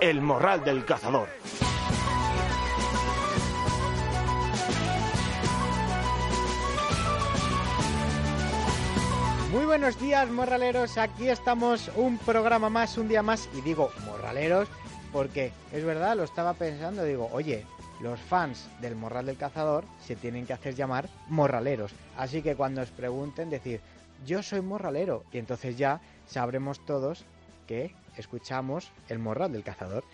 El Morral del Cazador. Muy buenos días, morraleros. Aquí estamos un programa más, un día más. Y digo morraleros porque es verdad, lo estaba pensando. Digo, oye, los fans del Morral del Cazador se tienen que hacer llamar morraleros. Así que cuando os pregunten, decir, yo soy morralero. Y entonces ya sabremos todos que escuchamos el Morral del Cazador.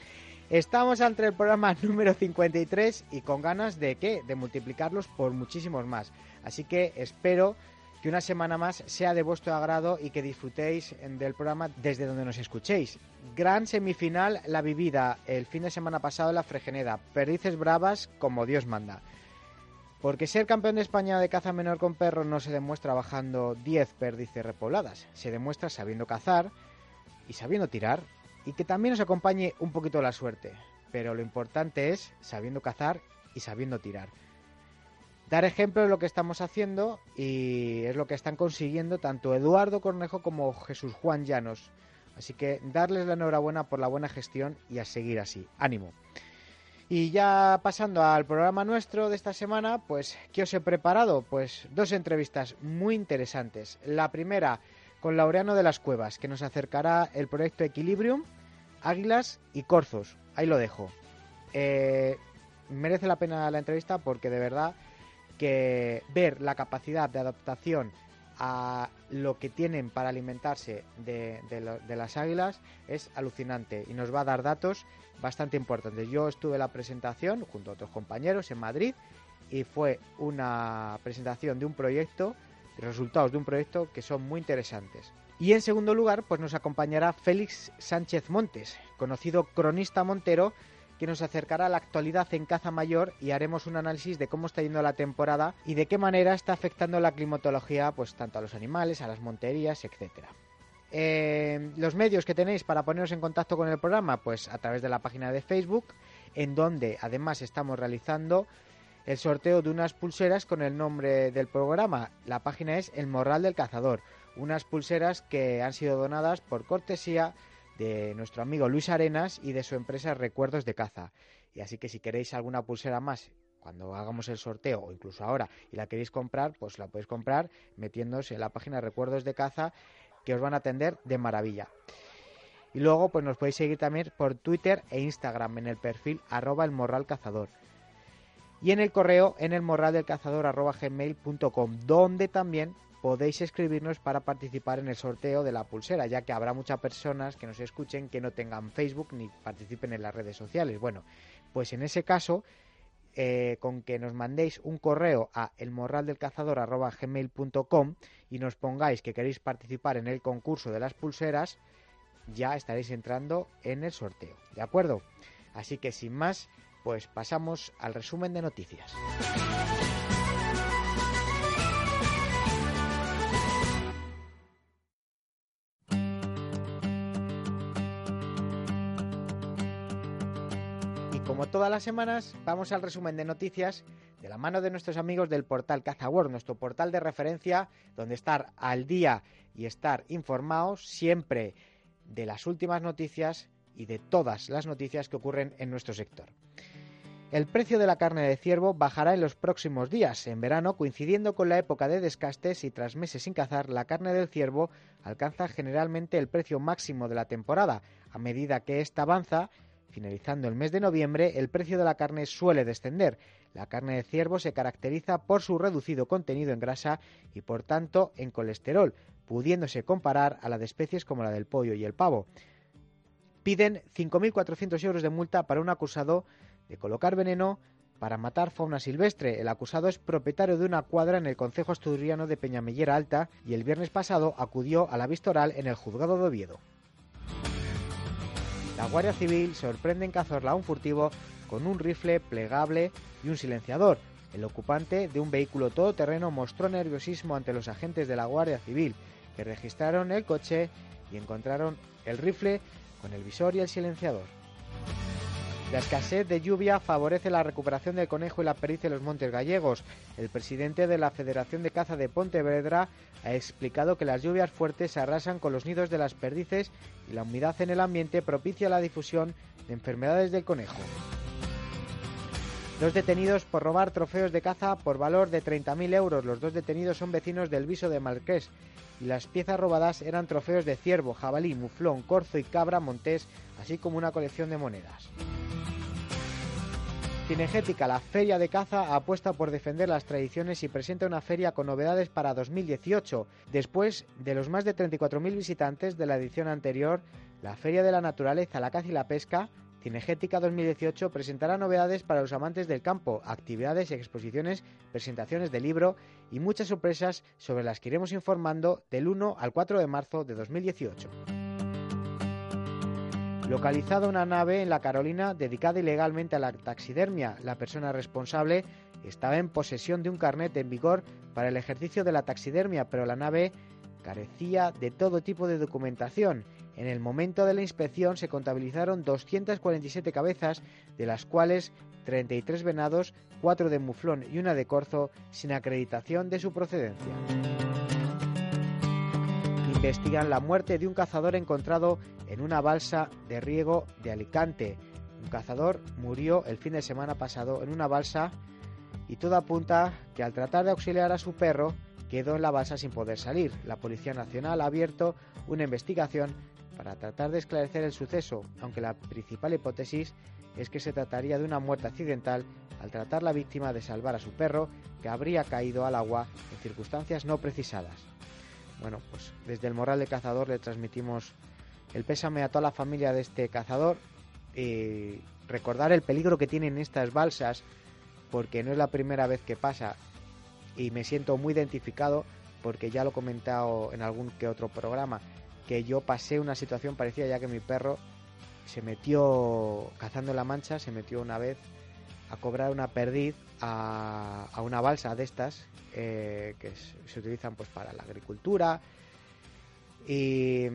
Estamos ante el programa número 53 y con ganas de qué? De multiplicarlos por muchísimos más. Así que espero que una semana más sea de vuestro agrado y que disfrutéis del programa desde donde nos escuchéis. Gran semifinal la vivida el fin de semana pasado en la Fregeneda. Perdices bravas como Dios manda. Porque ser campeón de España de caza menor con perro no se demuestra bajando 10 perdices repobladas, se demuestra sabiendo cazar y sabiendo tirar y que también nos acompañe un poquito la suerte. Pero lo importante es sabiendo cazar y sabiendo tirar dar ejemplo de lo que estamos haciendo y es lo que están consiguiendo tanto Eduardo Cornejo como Jesús Juan Llanos. Así que darles la enhorabuena por la buena gestión y a seguir así. Ánimo. Y ya pasando al programa nuestro de esta semana, pues ¿qué os he preparado? Pues dos entrevistas muy interesantes. La primera con Laureano de las Cuevas, que nos acercará el proyecto Equilibrium, Águilas y Corzos. Ahí lo dejo. Eh, merece la pena la entrevista porque de verdad que ver la capacidad de adaptación a lo que tienen para alimentarse de, las águilas es alucinante y nos va a dar datos bastante importantes. Yo estuve en la presentación junto a otros compañeros en Madrid y fue una presentación de un proyecto, de resultados de un proyecto que son muy interesantes. Y en segundo lugar, pues nos acompañará Félix Sánchez Montes, conocido cronista montero que nos acercará a la actualidad en caza mayor y haremos un análisis de cómo está yendo la temporada y de qué manera está afectando la climatología pues tanto a los animales, a las monterías, etcétera. Eh, los medios que tenéis para poneros en contacto con el programa, pues a través de la página de Facebook, en donde además estamos realizando el sorteo de unas pulseras con el nombre del programa. La página es El Morral del Cazador, unas pulseras que han sido donadas por cortesía de nuestro amigo Luis Arenas y de su empresa Recuerdos de Caza. Y así que si queréis alguna pulsera más cuando hagamos el sorteo o incluso ahora y la queréis comprar, pues la podéis comprar metiéndose en la página Recuerdos de Caza que os van a atender de maravilla. Y luego pues nos podéis seguir también por Twitter e Instagram en el perfil arroba el morral cazador. Y en el correo en el morral del cazador gmail.com, donde también podéis escribirnos para participar en el sorteo de la pulsera, ya que habrá muchas personas que nos escuchen que no tengan Facebook ni participen en las redes sociales. Bueno, pues en ese caso, eh, con que nos mandéis un correo a elmorraldelcazador.gmail.com y nos pongáis que queréis participar en el concurso de las pulseras, ya estaréis entrando en el sorteo. ¿De acuerdo? Así que sin más, pues pasamos al resumen de noticias. como todas las semanas, vamos al resumen de noticias de la mano de nuestros amigos del portal CazaWorld, nuestro portal de referencia donde estar al día y estar informados siempre de las últimas noticias y de todas las noticias que ocurren en nuestro sector. El precio de la carne de ciervo bajará en los próximos días, en verano, coincidiendo con la época de descastes y tras meses sin cazar, la carne del ciervo alcanza generalmente el precio máximo de la temporada. A medida que esta avanza, Finalizando el mes de noviembre, el precio de la carne suele descender. La carne de ciervo se caracteriza por su reducido contenido en grasa y por tanto en colesterol, pudiéndose comparar a la de especies como la del pollo y el pavo. Piden 5.400 euros de multa para un acusado de colocar veneno para matar fauna silvestre. El acusado es propietario de una cuadra en el concejo asturiano de Peñamellera Alta y el viernes pasado acudió a la vista oral en el juzgado de Oviedo. La Guardia Civil sorprende en Cazorla a un furtivo con un rifle plegable y un silenciador. El ocupante de un vehículo todoterreno mostró nerviosismo ante los agentes de la Guardia Civil, que registraron el coche y encontraron el rifle con el visor y el silenciador. La escasez de lluvia favorece la recuperación del conejo y la pericia en los montes gallegos. El presidente de la Federación de Caza de Pontevedra ha explicado que las lluvias fuertes arrasan con los nidos de las perdices y la humedad en el ambiente propicia la difusión de enfermedades del conejo. Dos detenidos por robar trofeos de caza por valor de 30.000 euros. Los dos detenidos son vecinos del Viso de Marqués y las piezas robadas eran trofeos de ciervo, jabalí, muflón, corzo y cabra montés, así como una colección de monedas. Cinegética, la feria de caza, apuesta por defender las tradiciones y presenta una feria con novedades para 2018. Después de los más de 34.000 visitantes de la edición anterior, la Feria de la Naturaleza, la Caza y la Pesca, Cinegética 2018 presentará novedades para los amantes del campo, actividades y exposiciones, presentaciones de libro y muchas sorpresas sobre las que iremos informando del 1 al 4 de marzo de 2018 localizada una nave en la Carolina dedicada ilegalmente a la taxidermia. La persona responsable estaba en posesión de un carnet en vigor para el ejercicio de la taxidermia, pero la nave carecía de todo tipo de documentación. En el momento de la inspección se contabilizaron 247 cabezas, de las cuales 33 venados, 4 de muflón y una de corzo, sin acreditación de su procedencia investigan la muerte de un cazador encontrado en una balsa de riego de Alicante. Un cazador murió el fin de semana pasado en una balsa y todo apunta que al tratar de auxiliar a su perro quedó en la balsa sin poder salir. La Policía Nacional ha abierto una investigación para tratar de esclarecer el suceso, aunque la principal hipótesis es que se trataría de una muerte accidental al tratar la víctima de salvar a su perro que habría caído al agua en circunstancias no precisadas. Bueno, pues desde el Moral de Cazador le transmitimos el pésame a toda la familia de este cazador y recordar el peligro que tienen estas balsas porque no es la primera vez que pasa. Y me siento muy identificado porque ya lo he comentado en algún que otro programa que yo pasé una situación parecida ya que mi perro se metió cazando en la mancha, se metió una vez a cobrar una perdiz a, una balsa de estas eh, que se utilizan pues para la agricultura. Y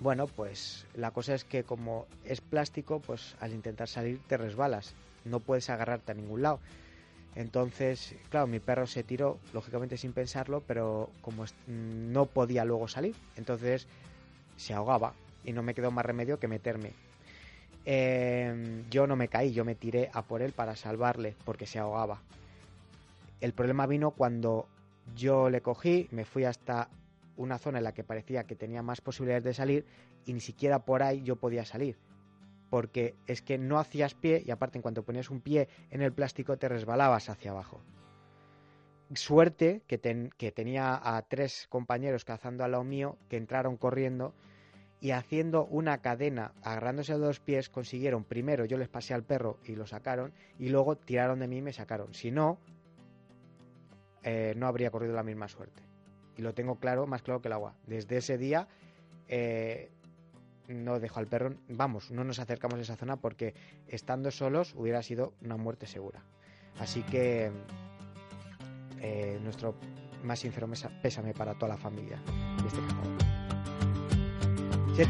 bueno pues la cosa es que como es plástico pues al intentar salir te resbalas no puedes agarrarte a ningún lado. Entonces claro mi perro se tiró lógicamente sin pensarlo pero como no podía luego salir. Entonces se ahogaba y no me quedó más remedio que meterme eh, yo no me caí, yo me tiré a por él para salvarle porque se ahogaba. El problema vino cuando yo le cogí, me fui hasta una zona en la que parecía que tenía más posibilidades de salir y ni siquiera por ahí yo podía salir. Porque es que no hacías pie y aparte en cuanto ponías un pie en el plástico te resbalabas hacia abajo. Suerte que, que tenía a tres compañeros cazando al lado mío que entraron corriendo y haciendo una cadena, agarrándose a los pies, consiguieron primero yo les pasé al perro y lo sacaron y luego tiraron de mí y me sacaron. Si no, eh, no habría corrido la misma suerte. Y lo tengo claro, más claro que el agua. Desde ese día eh, no dejo al perro, vamos, no nos acercamos a esa zona porque estando solos hubiera sido una muerte segura. Así que eh, nuestro más sincero pésame para toda la familia este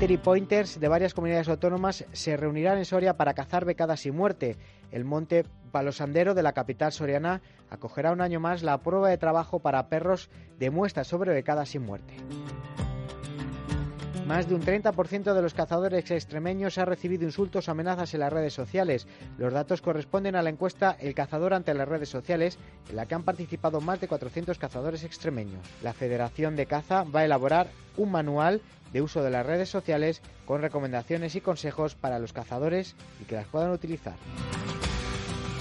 Y Pointers de varias comunidades autónomas se reunirán en Soria para cazar becadas y muerte. El monte Palosandero de la capital soriana acogerá un año más la prueba de trabajo para perros de muestras sobre becadas y muerte. Más de un 30% de los cazadores extremeños ha recibido insultos o amenazas en las redes sociales. Los datos corresponden a la encuesta El cazador ante las redes sociales, en la que han participado más de 400 cazadores extremeños. La Federación de Caza va a elaborar un manual de uso de las redes sociales con recomendaciones y consejos para los cazadores y que las puedan utilizar.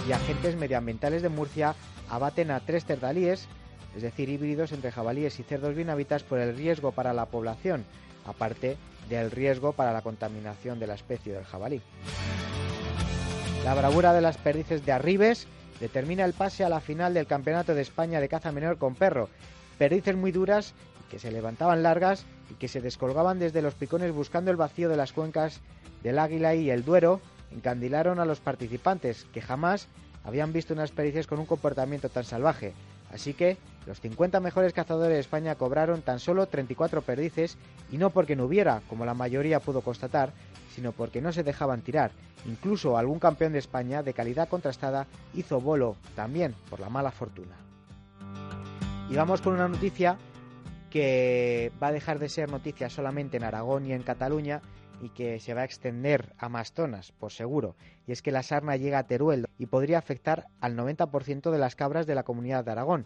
Y agentes medioambientales de Murcia abaten a tres cerdalíes, es decir, híbridos entre jabalíes y cerdos bien hábitats por el riesgo para la población, aparte del riesgo para la contaminación de la especie del jabalí. La bravura de las perdices de Arribes determina el pase a la final del Campeonato de España de caza menor con perro. Perdices muy duras que se levantaban largas y que se descolgaban desde los picones buscando el vacío de las cuencas del Águila y el Duero, encandilaron a los participantes, que jamás habían visto unas pericias con un comportamiento tan salvaje. Así que los 50 mejores cazadores de España cobraron tan solo 34 perdices y no porque no hubiera, como la mayoría pudo constatar, sino porque no se dejaban tirar. Incluso algún campeón de España de calidad contrastada hizo bolo también por la mala fortuna. Y vamos con una noticia que va a dejar de ser noticia solamente en Aragón y en Cataluña y que se va a extender a más zonas, por seguro. Y es que la sarna llega a Teruel y podría afectar al 90% de las cabras de la comunidad de Aragón.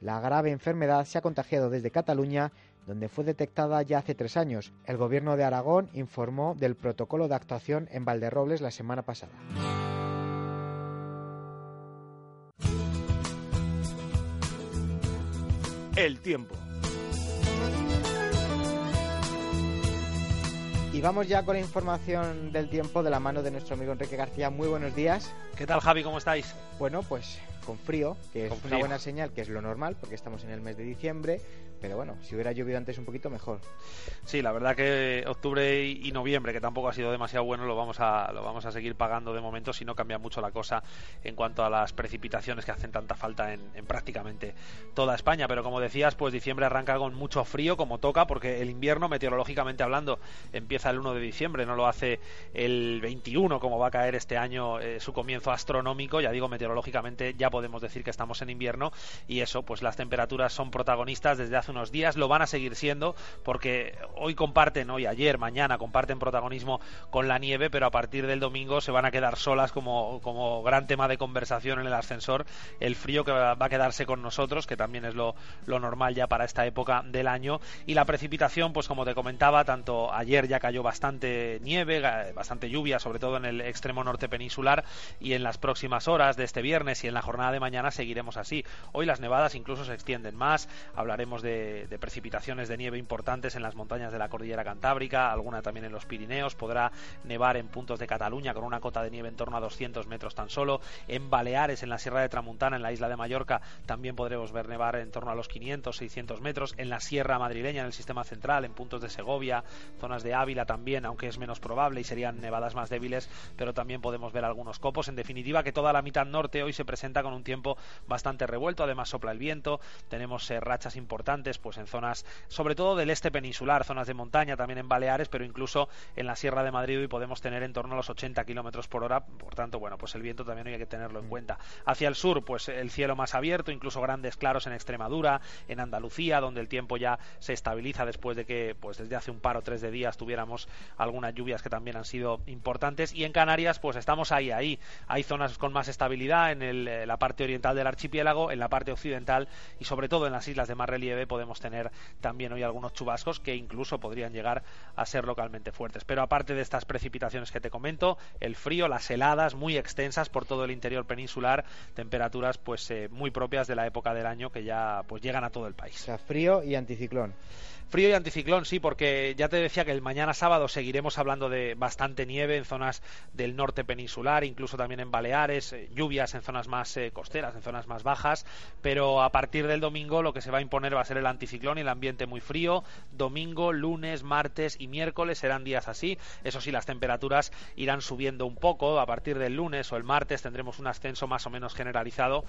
La grave enfermedad se ha contagiado desde Cataluña, donde fue detectada ya hace tres años. El gobierno de Aragón informó del protocolo de actuación en Valderrobles la semana pasada. El tiempo. Vamos ya con la información del tiempo de la mano de nuestro amigo Enrique García. Muy buenos días. ¿Qué tal, Javi? ¿Cómo estáis? Bueno, pues con frío, que es una buena señal, que es lo normal, porque estamos en el mes de diciembre, pero bueno, si hubiera llovido antes un poquito mejor. Sí, la verdad que octubre y noviembre, que tampoco ha sido demasiado bueno, lo vamos a, lo vamos a seguir pagando de momento si no cambia mucho la cosa en cuanto a las precipitaciones que hacen tanta falta en, prácticamente toda España. Pero como decías, pues diciembre arranca con mucho frío, como toca, porque el invierno, meteorológicamente hablando, empieza el 1 de diciembre, no lo hace el 21, como va a caer este año eh, su comienzo astronómico. Ya digo, meteorológicamente ya podemos decir que estamos en invierno y eso, pues las temperaturas son protagonistas desde hace unos días, lo van a seguir siendo porque hoy comparten, hoy, ayer, mañana comparten protagonismo con la nieve, pero a partir del domingo se van a quedar solas como, como gran tema de conversación en el ascensor, el frío que va a quedarse con nosotros, que también es lo, lo normal ya para esta época del año, y la precipitación, pues como te comentaba, tanto ayer ya cayó bastante nieve, bastante lluvia, sobre todo en el extremo norte peninsular, y en las próximas horas de este viernes y en la jornada de mañana seguiremos así. Hoy las nevadas incluso se extienden más, hablaremos de, precipitaciones de nieve importantes en las montañas de la cordillera cantábrica, alguna también en los Pirineos, podrá nevar en puntos de Cataluña con una cota de nieve en torno a 200 metros tan solo, en Baleares, en la Sierra de Tramuntana, en la isla de Mallorca, también podremos ver nevar en torno a los 500, 600 metros, en la Sierra madrileña, en el sistema central, en puntos de Segovia, zonas de Ávila también, aunque es menos probable y serían nevadas más débiles, pero también podemos ver algunos copos. En definitiva, que toda la mitad norte hoy se presenta con un tiempo bastante revuelto, además sopla el viento, tenemos eh, rachas importantes pues en zonas, sobre todo del este peninsular, zonas de montaña, también en Baleares, pero incluso en la Sierra de Madrid hoy podemos tener en torno a los 80 kilómetros por hora, por tanto, bueno, pues el viento también hay que tenerlo en mm. cuenta. Hacia el sur, pues el cielo más abierto, incluso grandes claros en Extremadura, en Andalucía, donde el tiempo ya se estabiliza después de que, pues desde hace un par o tres de días tuviéramos algunas lluvias que también han sido importantes, y en Canarias, pues estamos ahí, ahí. Hay zonas con más estabilidad en eh, la parte oriental del archipiélago, en la parte occidental y sobre todo en las islas de más relieve podemos tener también hoy algunos chubascos que incluso podrían llegar a ser localmente fuertes. Pero aparte de estas precipitaciones que te comento, el frío, las heladas muy extensas por todo el interior peninsular, temperaturas pues eh, muy propias de la época del año que ya pues llegan a todo el país. Frío y anticiclón. Frío y anticiclón, sí, porque ya te decía que el mañana sábado seguiremos hablando de bastante nieve en zonas del norte peninsular, incluso también en Baleares, eh, lluvias en zonas más eh, costeras, en zonas más bajas, pero a partir del domingo lo que se va a imponer va a ser el anticiclón y el ambiente muy frío. Domingo, lunes, martes y miércoles serán días así. Eso sí, las temperaturas irán subiendo un poco. A partir del lunes o el martes tendremos un ascenso más o menos generalizado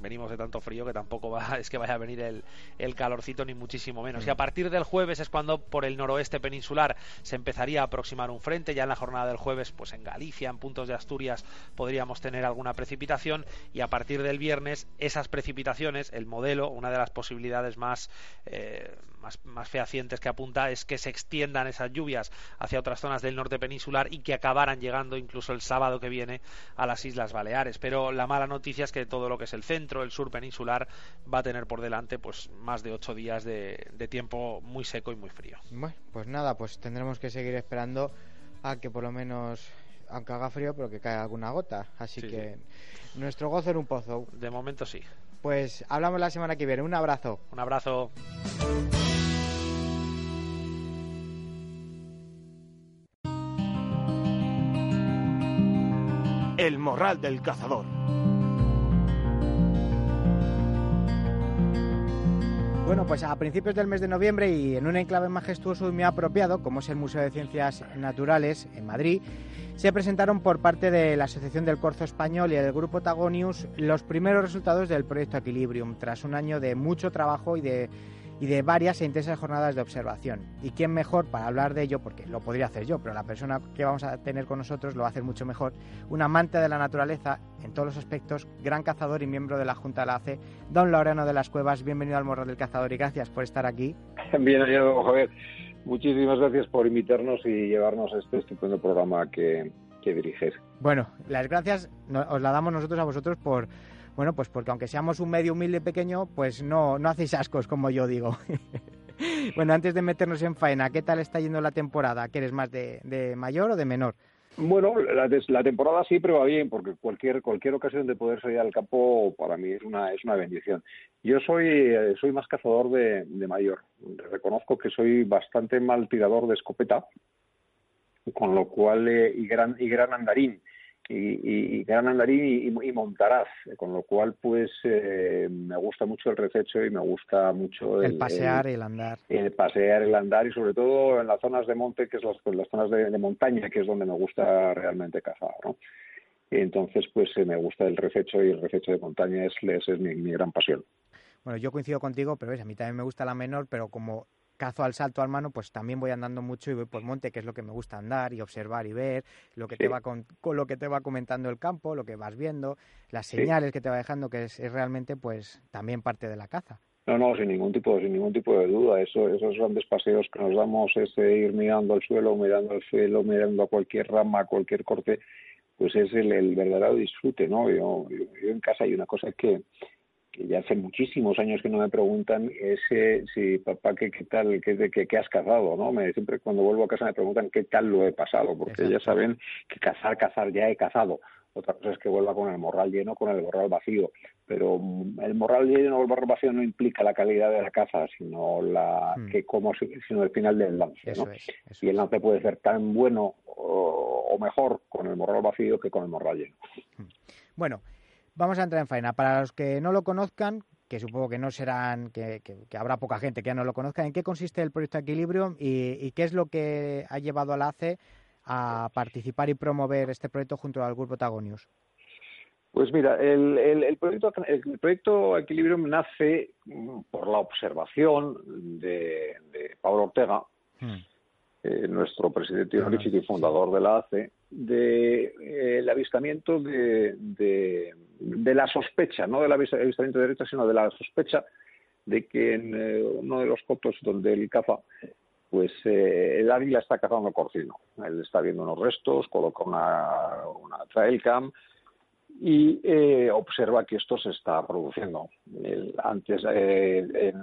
venimos de tanto frío que tampoco va, es que vaya a venir el, el calorcito ni muchísimo menos. Y a mm. partir del jueves es cuando por el noroeste peninsular se empezaría a aproximar un frente. Ya en la jornada del jueves, pues en Galicia, en puntos de Asturias, podríamos tener alguna precipitación. Y a partir del viernes, esas precipitaciones, el modelo, una de las posibilidades más, eh, más, más, fehacientes que apunta es que se extiendan esas lluvias hacia otras zonas del norte peninsular y que acabaran llegando incluso el sábado que viene a las Islas Baleares. Pero la mala noticia es que todo lo que es el centro, el sur peninsular, va a tener por delante pues más de ocho días de, de tiempo muy seco y muy frío. Bueno, pues nada, pues tendremos que seguir esperando a que por lo menos aunque haga frío, pero que caiga alguna gota. Así que nuestro gozo en un pozo. De momento sí. Pues hablamos la semana que viene. Un abrazo. Un abrazo. El Morral del Cazador. Bueno, pues a principios del mes de noviembre y en un enclave majestuoso y muy apropiado, como es el Museo de Ciencias Naturales en Madrid, se presentaron por parte de la Asociación del Corzo Español y del Grupo Tagonius los primeros resultados del proyecto Equilibrium, tras un año de mucho trabajo y de y de varias e intensas jornadas de observación. ¿Y quién mejor para hablar de ello? Porque lo podría hacer yo, pero la persona que vamos a tener con nosotros lo va a hacer mucho mejor. Un amante de la naturaleza en todos los aspectos, gran cazador y miembro de la Junta de la ACE, don Laureano de las Cuevas. Bienvenido al Morro del Cazador y gracias por estar aquí. Bien, Javier. Muchísimas gracias por invitarnos y llevarnos a este estupendo programa que, que diriges. Bueno, las gracias os la damos nosotros a vosotros por bueno, pues porque aunque seamos un medio humilde pequeño, pues no, no hacéis ascos, como yo digo. bueno, antes de meternos en faena, ¿qué tal está yendo la temporada? ¿Quieres más de, mayor o de menor? Bueno, la, temporada siempre va bien porque cualquier cualquier ocasión de poder salir al campo para mí es una es una bendición. Yo soy eh, soy más cazador de, mayor. Reconozco que soy bastante mal tirador de escopeta, con lo cual eh, y gran y gran andarín y, gran andarín y, montaraz, con lo cual pues eh, me gusta mucho el rececho y me gusta mucho el, pasear y el andar. El pasear, el andar y sobre todo en las zonas de monte, que es las, las zonas de, montaña, que es donde me gusta realmente cazar, ¿no? Entonces pues eh, me gusta el rececho y el rececho de montaña es, es, mi, mi gran pasión. Bueno, yo coincido contigo, pero a mí también me gusta la menor, pero como cazo al salto al mano, pues también voy andando mucho y voy por monte, que es lo que me gusta andar y observar y ver, lo que te va con, lo que te va comentando el campo, lo que vas viendo, las señales que te va dejando, que es, realmente pues también parte de la caza. No, no, sin ningún tipo, sin ningún tipo de duda. Eso, esos grandes paseos que nos damos, ese ir mirando al suelo, mirando al suelo, mirando a cualquier rama, a cualquier corte, pues es el, verdadero disfrute, ¿no? Yo, yo, en casa hay una cosa que, que ya hace muchísimos años que no me preguntan ese si papá qué, qué tal qué, qué, qué has cazado no me siempre cuando vuelvo a casa me preguntan qué tal lo he pasado porque ya saben que cazar cazar ya he cazado. Otra cosa es que vuelva con el morral lleno con el morral vacío. Pero mm, el morral lleno o el morral vacío no implica la calidad de la caza sino la hmm. que como sino el final del lance ¿no? y el lance puede ser tan bueno o, o, mejor con el morral vacío que con el morral lleno. Bueno Vamos a entrar en faena. Para los que no lo conozcan, que supongo que no serán, que, habrá poca gente que ya no lo conozca, ¿en qué consiste el proyecto Equilibrio y, qué es lo que ha llevado a la ACE a participar y promover este proyecto junto al Grupo Tagonius? Pues mira, el, proyecto, el proyecto Equilibrio nace por la observación de, Pablo Ortega, hmm. Eh, nuestro presidente honorífico y fundador de la ACE, del de, eh, avistamiento de, de, la sospecha, no del avistamiento de derecha, sino de la sospecha de que en eh, uno de los cotos donde él caza, pues el águila está cazando corcino. Él está viendo unos restos, coloca una, una trail cam y observa que esto se está produciendo. Él, antes, él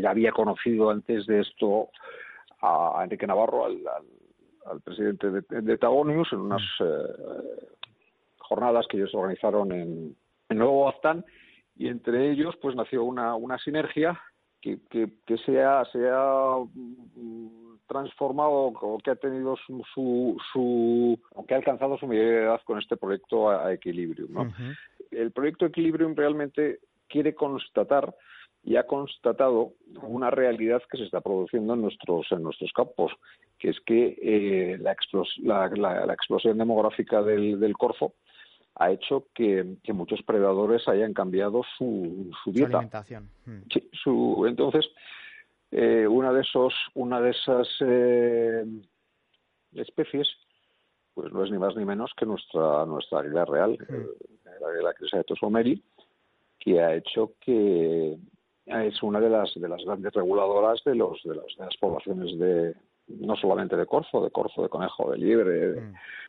ya había conocido antes de esto a Enrique Navarro, al al presidente de, de Tagonius en unas mm. eh, jornadas que ellos organizaron en, Nuevo Aztán y entre ellos pues nació una, una sinergia que, que, que se, ha, se ha mm, transformado o que ha tenido su, su, que ha alcanzado su mayoría de edad con este proyecto a, Equilibrium. ¿no? El proyecto Equilibrium realmente quiere constatar y ha constatado una realidad que se está produciendo en nuestros en nuestros campos, que es que eh, la, la, explosión demográfica del, del Corfo ha hecho que, muchos predadores hayan cambiado su, su dieta. alimentación. Hmm. Sí, su, entonces, eh, una de esos, una de esas eh, especies, pues no es ni más ni menos que nuestra nuestra águila real, hmm. la águila crisa de Tosomeri, que ha hecho que es una de las de las grandes reguladoras de los de, las poblaciones de no solamente de corzo, de corzo, de conejo, de liebre,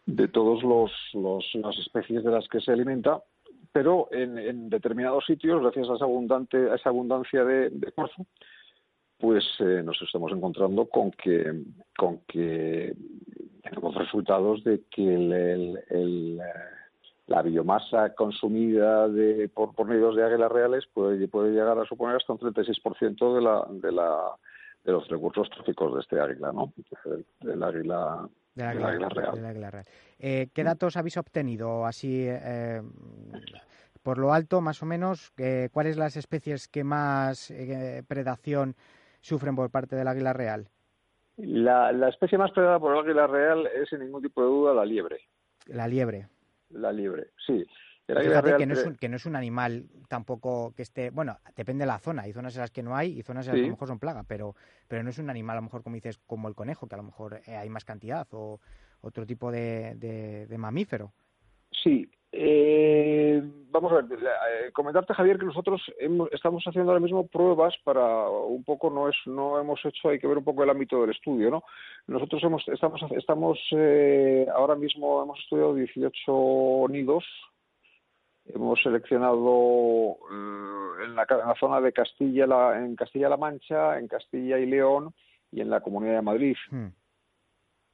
de, mm. todos los, las especies de las que se alimenta, pero en, determinados sitios, gracias a esa abundante a esa abundancia de, corzo, pues eh, nos estamos encontrando con que con que tenemos resultados de que el, el la biomasa consumida de, por, por nidos de águilas reales puede, puede llegar a suponer hasta un 36% de, la, de, la, de los recursos tróficos de este águila, ¿no? Del, águila, de águila, real. Eh, ¿Qué datos habéis obtenido así eh, por lo alto, más o menos? Eh, ¿Cuáles las especies que más predación sufren por parte del águila real? La, la especie más predada por el águila real es sin ningún tipo de duda la liebre. La liebre la liebre, sí. Fíjate que no, es un, que no es un animal tampoco que esté, bueno, depende de la zona, hay zonas en las que no hay y zonas en las que a lo mejor son plaga, pero, pero no es un animal a lo mejor como dices como el conejo, que a lo mejor eh, hay más cantidad o otro tipo de, de, mamífero. Sí, eh, vamos a ver, eh, comentarte Javier que nosotros estamos haciendo ahora mismo pruebas para un poco no es no hemos hecho hay que ver un poco el ámbito del estudio, ¿no? Nosotros hemos estamos estamos eh, ahora mismo hemos estudiado 18 nidos hemos seleccionado eh, en, la, zona de Castilla la, en Castilla-La Mancha, en Castilla y León y en la Comunidad de Madrid. Hmm.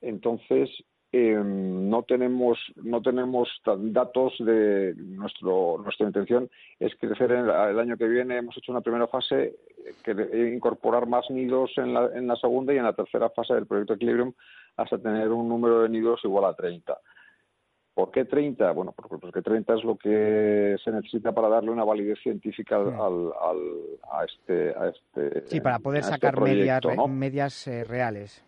Entonces em, no tenemos no tenemos datos de nuestro nuestra intención es crecer el, el año que viene hemos hecho una primera fase que incorporar más nidos en la, en la segunda y en la tercera fase del proyecto Equilibrium hasta tener un número de nidos igual a 30. ¿Por qué 30? Bueno, porque 30 es lo que se necesita para darle una validez científica al, a, este, a este. Sí, para poder este sacar medias, eh, reales.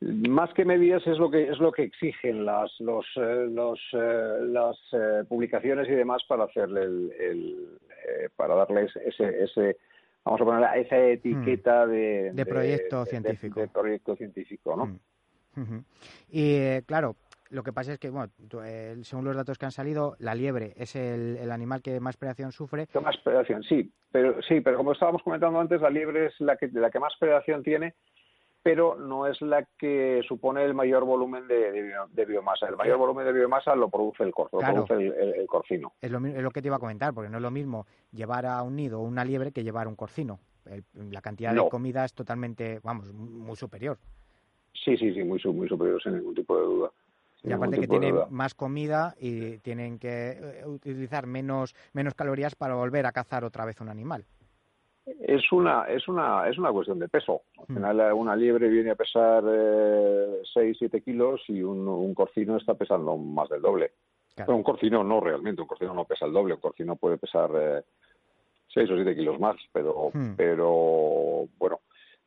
Más que medias es lo que es lo que exigen las los, eh, los eh, las publicaciones y demás para hacerle el, para darle ese, ese vamos a poner esa etiqueta mm. de, de, proyecto científico de, proyecto científico no mm. y claro lo que pasa es que, bueno, según los datos que han salido, la liebre es el, animal que más predación sufre. más predación, sí. Pero, sí, pero como estábamos comentando antes, la liebre es la que, la que más predación tiene, pero no es la que supone el mayor volumen de, biomasa. El mayor volumen de biomasa lo produce el corzo, lo produce el, corcino. Es lo, es lo que te iba a comentar, porque no es lo mismo llevar a un nido una liebre que llevar un corcino. la cantidad de comida es totalmente, vamos, muy superior. Sí, sí, sí, muy, muy superior, sin ningún tipo de duda. Y aparte que tienen más comida y tienen que eh, utilizar menos, menos calorías para volver a cazar otra vez un animal. Es una, es una, es una cuestión de peso. Al hmm. final una liebre viene a pesar eh, 6, 7 kilos y un, un, corcino está pesando más del doble. un corcino no realmente, un corcino no pesa el doble, un corcino puede pesar eh, 6 o 7 kilos más, pero, hmm. pero bueno,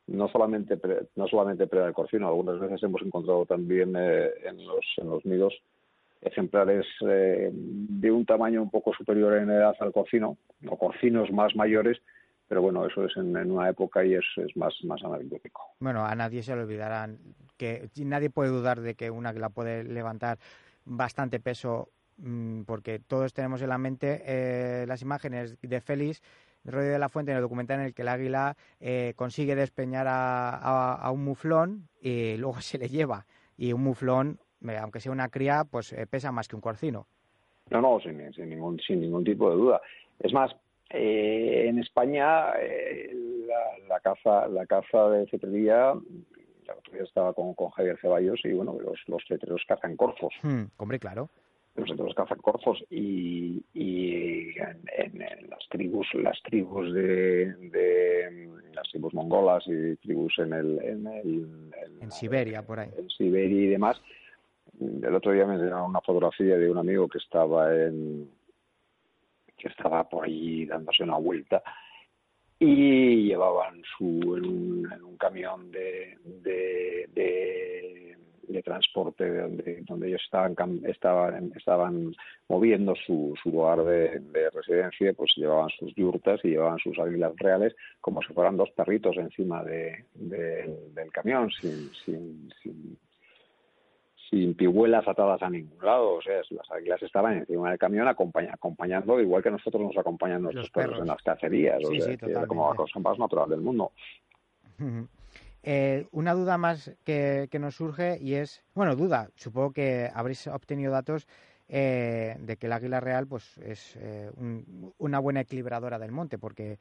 no solamente no solamente preda el corcino, algunas veces hemos encontrado también eh, en, los, en los nidos ejemplares eh, de un tamaño un poco superior en edad al corcino, o corcinos más mayores, pero bueno, eso es en, una época y es, es más, más anecdótico. Bueno, a nadie se le olvidarán que nadie puede dudar de que una que la puede levantar bastante peso mm, porque todos tenemos en la mente eh, las imágenes de Félix Rollo de la Fuente en el documental en el que el águila eh, consigue despeñar a, un muflón y luego se le lleva. Y un muflón, eh, aunque sea una cría, pues eh, pesa más que un corcino. No, no, sin, ningún, sin ningún tipo de duda. Es más, en España la, caza la caza de cetrería la otro día estaba con, con Javier Ceballos y bueno los, los cetreros cazan corzos. Hmm, hombre claro. Los cazan corzos y, y en, las tribus las tribus de, las tribus mongolas y tribus en el en, el, en, Siberia por ahí. en Siberia y demás el otro día me dieron una fotografía de un amigo que estaba en que estaba por ahí dándose una vuelta y llevaban su en un, camión de, de de transporte donde, donde ellos estaban, estaban, estaban moviendo su, su lugar de, residencia, pues llevaban sus yurtas y llevaban sus águilas reales como si fueran dos perritos encima de, del camión, sin, sin, sin, sin pihuelas atadas a ningún lado. O sea, las águilas estaban encima del camión acompañando, igual que nosotros nos acompañan nuestros perros. en las cacerías. o sea, como la cosa más natural del mundo. Eh, una duda más que, nos surge y es, bueno, duda, supongo que habréis obtenido datos eh, de que el águila real pues es eh, una buena equilibradora del monte, porque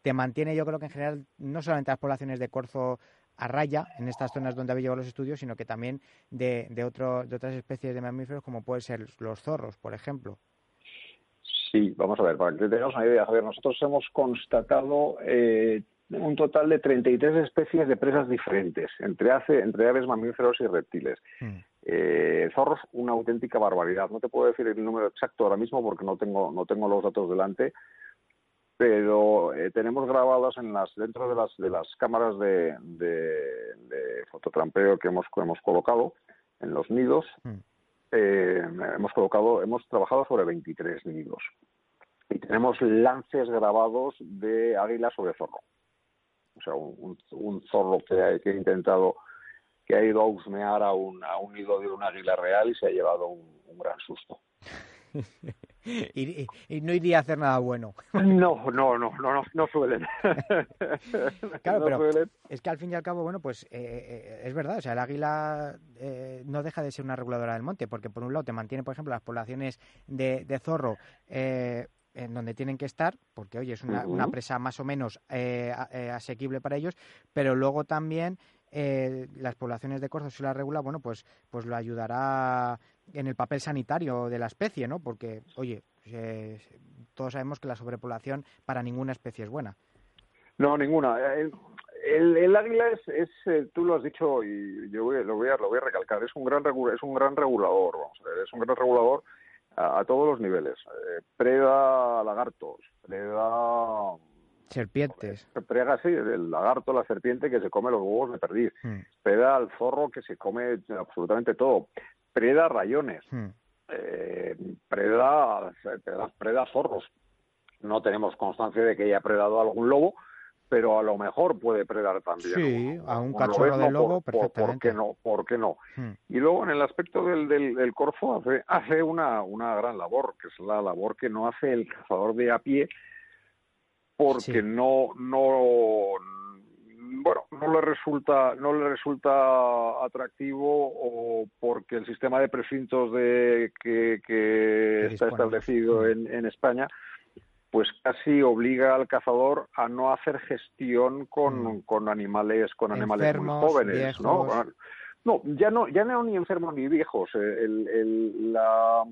te mantiene, yo creo que en general, no solamente las poblaciones de corzo a raya en estas zonas donde habéis llevado los estudios, sino que también de, de, otro, de otras especies de mamíferos como pueden ser los zorros, por ejemplo. Sí, vamos a ver, para que tengamos una idea, Javier, nosotros hemos constatado eh, un total de 33 especies de presas diferentes, entre, entre aves, mamíferos y reptiles. Mm. Eh, zorros, una auténtica barbaridad. No te puedo decir el número exacto ahora mismo porque no tengo, no tengo los datos delante, pero eh, tenemos grabadas en las, dentro de las, de las cámaras de, de, fototrampeo que hemos, hemos colocado en los nidos. Mm. eh, hemos colocado, hemos trabajado sobre 23 nidos y tenemos lances grabados de águila sobre zorro. O sea, un, zorro que ha, que ha, intentado, que ha ido a husmear a un, a un nido de un águila real y se ha llevado un, gran susto. y, no iría a hacer nada bueno. no, no, no, no, no, suelen. claro, pero es que al fin y al cabo, bueno, pues eh, eh, es verdad, o sea, el águila eh, no deja de ser una reguladora del monte, porque por un lado te mantiene, por ejemplo, las poblaciones de, de zorro en donde tienen que estar, porque oye, es una, una presa más o menos eh, eh, asequible para ellos, pero luego también eh, las poblaciones de corzos si la regula, bueno, pues, pues lo ayudará en el papel sanitario de la especie, ¿no? Porque, oye, todos sabemos que la sobrepoblación para ninguna especie es buena. No, ninguna. El, el, águila es, es, tú lo has dicho y yo lo, voy a, lo voy a recalcar, es un gran, es un gran regulador, vamos a ver, es un gran regulador a, todos los niveles. Eh, preda lagartos, preda... Serpientes. Prega, sí, el lagarto, la serpiente que se come los huevos de perdiz. Hmm. Preda al zorro que se come absolutamente todo. Preda rayones. Hmm. Eh, preda, preda, zorros. No tenemos constancia de que haya predado algún lobo, pero a lo mejor puede predar también. Sí, a un, cachorro de lobo, perfectamente. ¿Por qué no? ¿Por qué no? Hmm. Y luego en el aspecto del, del, corzo hace, hace una, una gran labor, que es la labor que no hace el cazador de a pie, porque no, no, bueno, no le resulta, no le resulta atractivo o porque el sistema de precintos de que, que está establecido en, en España pues casi obliga al cazador a no hacer gestión con, mm. con animales con animales muy jóvenes, ¿no? No, ya no, ya no ni enfermos ni viejos. Eh, el, la,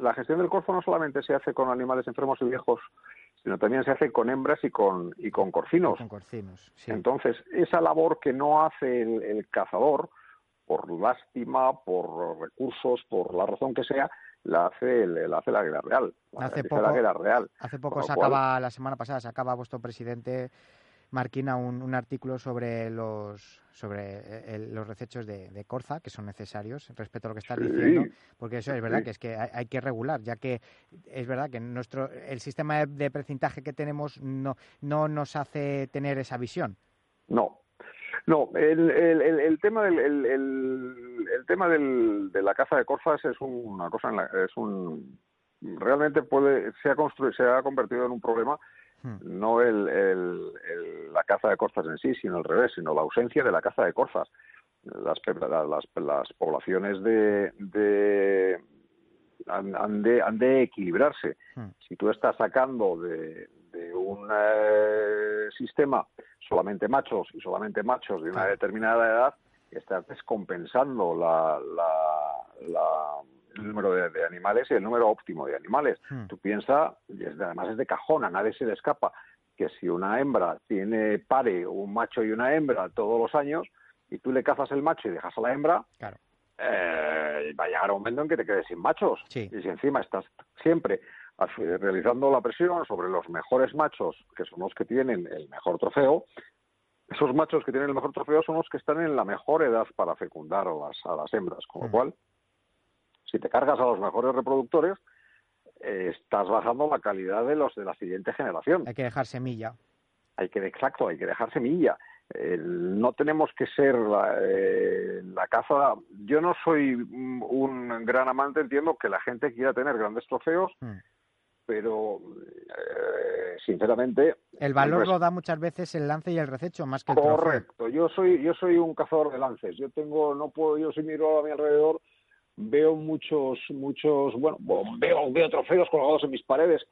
la, gestión del corzo no solamente se hace con animales enfermos y viejos, sino también se hace con hembras y con y con corcinos. Con corcinos sí. Entonces, esa labor que no hace el, el cazador, por lástima, por recursos, por la razón que sea, la hace, la hace la guerra real. hace poco, la real. Hace poco se acaba, la semana pasada, se acaba vuestro presidente Marquina un, un artículo sobre los sobre los recechos de, de, Corza que son necesarios respecto a lo que estás diciendo porque eso es verdad que es que hay, que regular ya que es verdad que nuestro el sistema de, precintaje que tenemos no no nos hace tener esa visión. No. No, el, el, el, tema del el, el, tema del, de la caza de corzas es una cosa, en la, es un realmente puede se ha construido, se ha convertido en un problema hmm. no el, el, la caza de corzas en sí, sino al revés, sino la ausencia de la caza de corzas. Las, las, las poblaciones de, de han, de, han de equilibrarse. Hmm. Si tú estás sacando de, de un eh, sistema solamente machos y solamente machos de una determinada edad, estás descompensando la, el número de, animales y el número óptimo de animales. Hmm. Tú piensas, además es de cajón, a nadie se le escapa, que si una hembra tiene pare, un macho y una hembra todos los años, y tú le cazas el macho y dejas a la hembra, eh, va a llegar un momento en que te quedes sin machos. Y si encima estás siempre realizando la presión sobre los mejores machos, que son los que tienen el mejor trofeo, esos machos que tienen el mejor trofeo son los que están en la mejor edad para fecundar a las, a las hembras, con lo mm. cual, si te cargas a los mejores reproductores, eh, estás bajando la calidad de los de la siguiente generación. Hay que dejar semilla. Hay que, exacto, hay que dejar semilla. no tenemos que ser la, eh, la, caza. Yo no soy un gran amante, entiendo que la gente quiera tener grandes trofeos. Mm pero eh, sinceramente el valor lo da muchas veces el lance y el rececho más que el correcto yo soy yo soy un cazador de lances yo tengo no puedo yo si miro a mi alrededor veo muchos muchos bueno veo veo trofeos colgados en mis paredes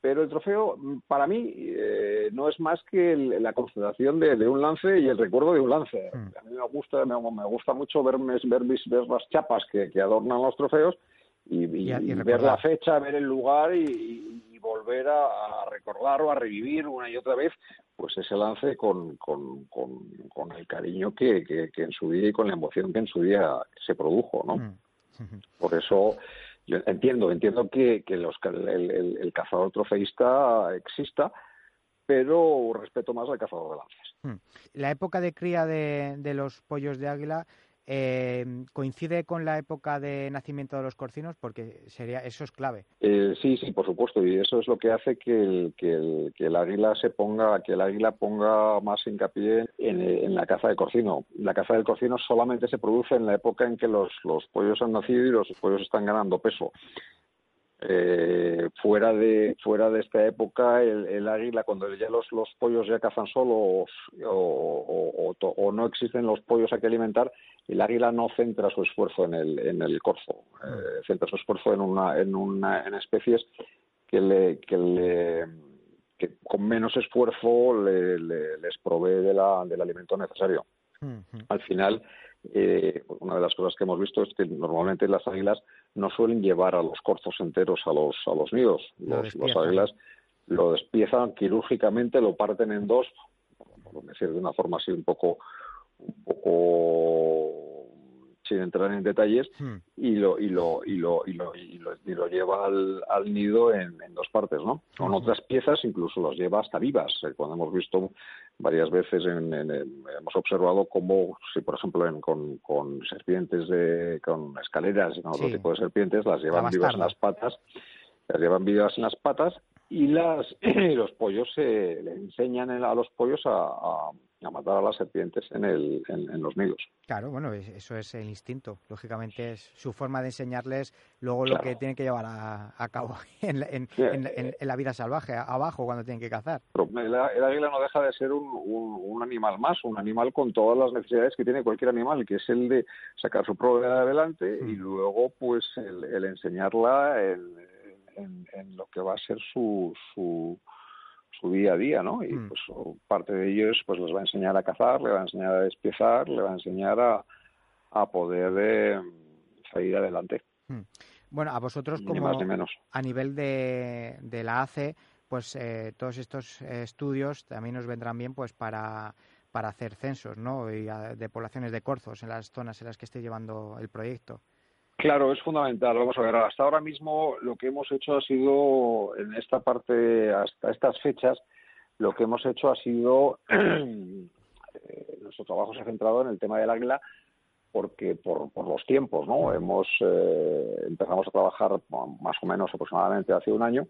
pero el trofeo para mí eh, no es más que la concentración de, un lance y el recuerdo de un lance hmm. a mí me gusta me, gusta mucho ver, ver, ver las chapas que, que adornan los trofeos y, ver la fecha, ver el lugar y, volver a, recordar o a revivir una y otra vez pues ese lance con, con, con, el cariño que, que, en su día y con la emoción que en su día se produjo, ¿no? Mm. Por eso yo entiendo, entiendo que, los, el, cazador trofeísta exista, pero respeto más al cazador de lances. Mm. La época de cría de los pollos de águila eh, ¿coincide con la época de nacimiento de los corcinos? Porque sería eso es clave. Eh, sí, sí, por supuesto, y eso es lo que hace que el, que el, que el águila se ponga, que el águila ponga más hincapié en, la caza de corcino. La caza del corcino solamente se produce en la época en que los, los pollos han nacido y los pollos están ganando peso. Eh, fuera de fuera de esta época el, águila cuando ya los, los pollos ya cazan solos o, o, no existen los pollos a que alimentar el águila no centra su esfuerzo en el en el corzo. Eh, centra su esfuerzo en una en una en especies que le que le que con menos esfuerzo le, les provee de la, del alimento necesario. Al final eh, una de las cosas que hemos visto es que normalmente las águilas no suelen llevar a los corzos enteros a los, a los nidos. Los, los águilas lo despiezan quirúrgicamente, lo parten en dos, por decir de una forma así un poco, un poco sin entrar en detalles, hmm. y, lo, y, lo, y, lo, y, lo, y, lo, lleva al, al nido en, en, dos partes, ¿no? Con otras piezas incluso los lleva hasta vivas. Eh, cuando hemos visto varias veces, en, hemos observado cómo, si por ejemplo con, con serpientes, de, con escaleras y con otro tipo de serpientes, las llevan vivas en las patas, las llevan vivas en las patas y las los pollos se le enseñan a los pollos a a matar a las serpientes en, el, en, los nidos. Claro, bueno, eso es el instinto. Lógicamente es su forma de enseñarles luego lo que tienen que llevar a, cabo en, en, la vida salvaje, abajo cuando tienen que cazar. el, águila no deja de ser un, un, animal más, un animal con todas las necesidades que tiene cualquier animal, que es el de sacar su prueba adelante y luego pues el, el enseñarla en, lo que va a ser su, su su día a día, ¿no? Y mm. pues parte de ellos pues les va a enseñar a cazar, le va a enseñar a despiezar, le va a enseñar a, a poder eh, salir adelante. Mm. Bueno, a vosotros como a nivel de, de la ACE, pues eh, todos estos estudios también nos vendrán bien pues para para hacer censos, ¿no? Y de poblaciones de corzos en las zonas en las que esté llevando el proyecto. Claro, es fundamental. Vamos a ver, hasta ahora mismo lo que hemos hecho ha sido, en esta parte, hasta estas fechas, lo que hemos hecho ha sido, nuestro trabajo se ha centrado en el tema del águila, porque por, por los tiempos, ¿no? Hemos, eh, empezamos a trabajar más o menos aproximadamente hace un año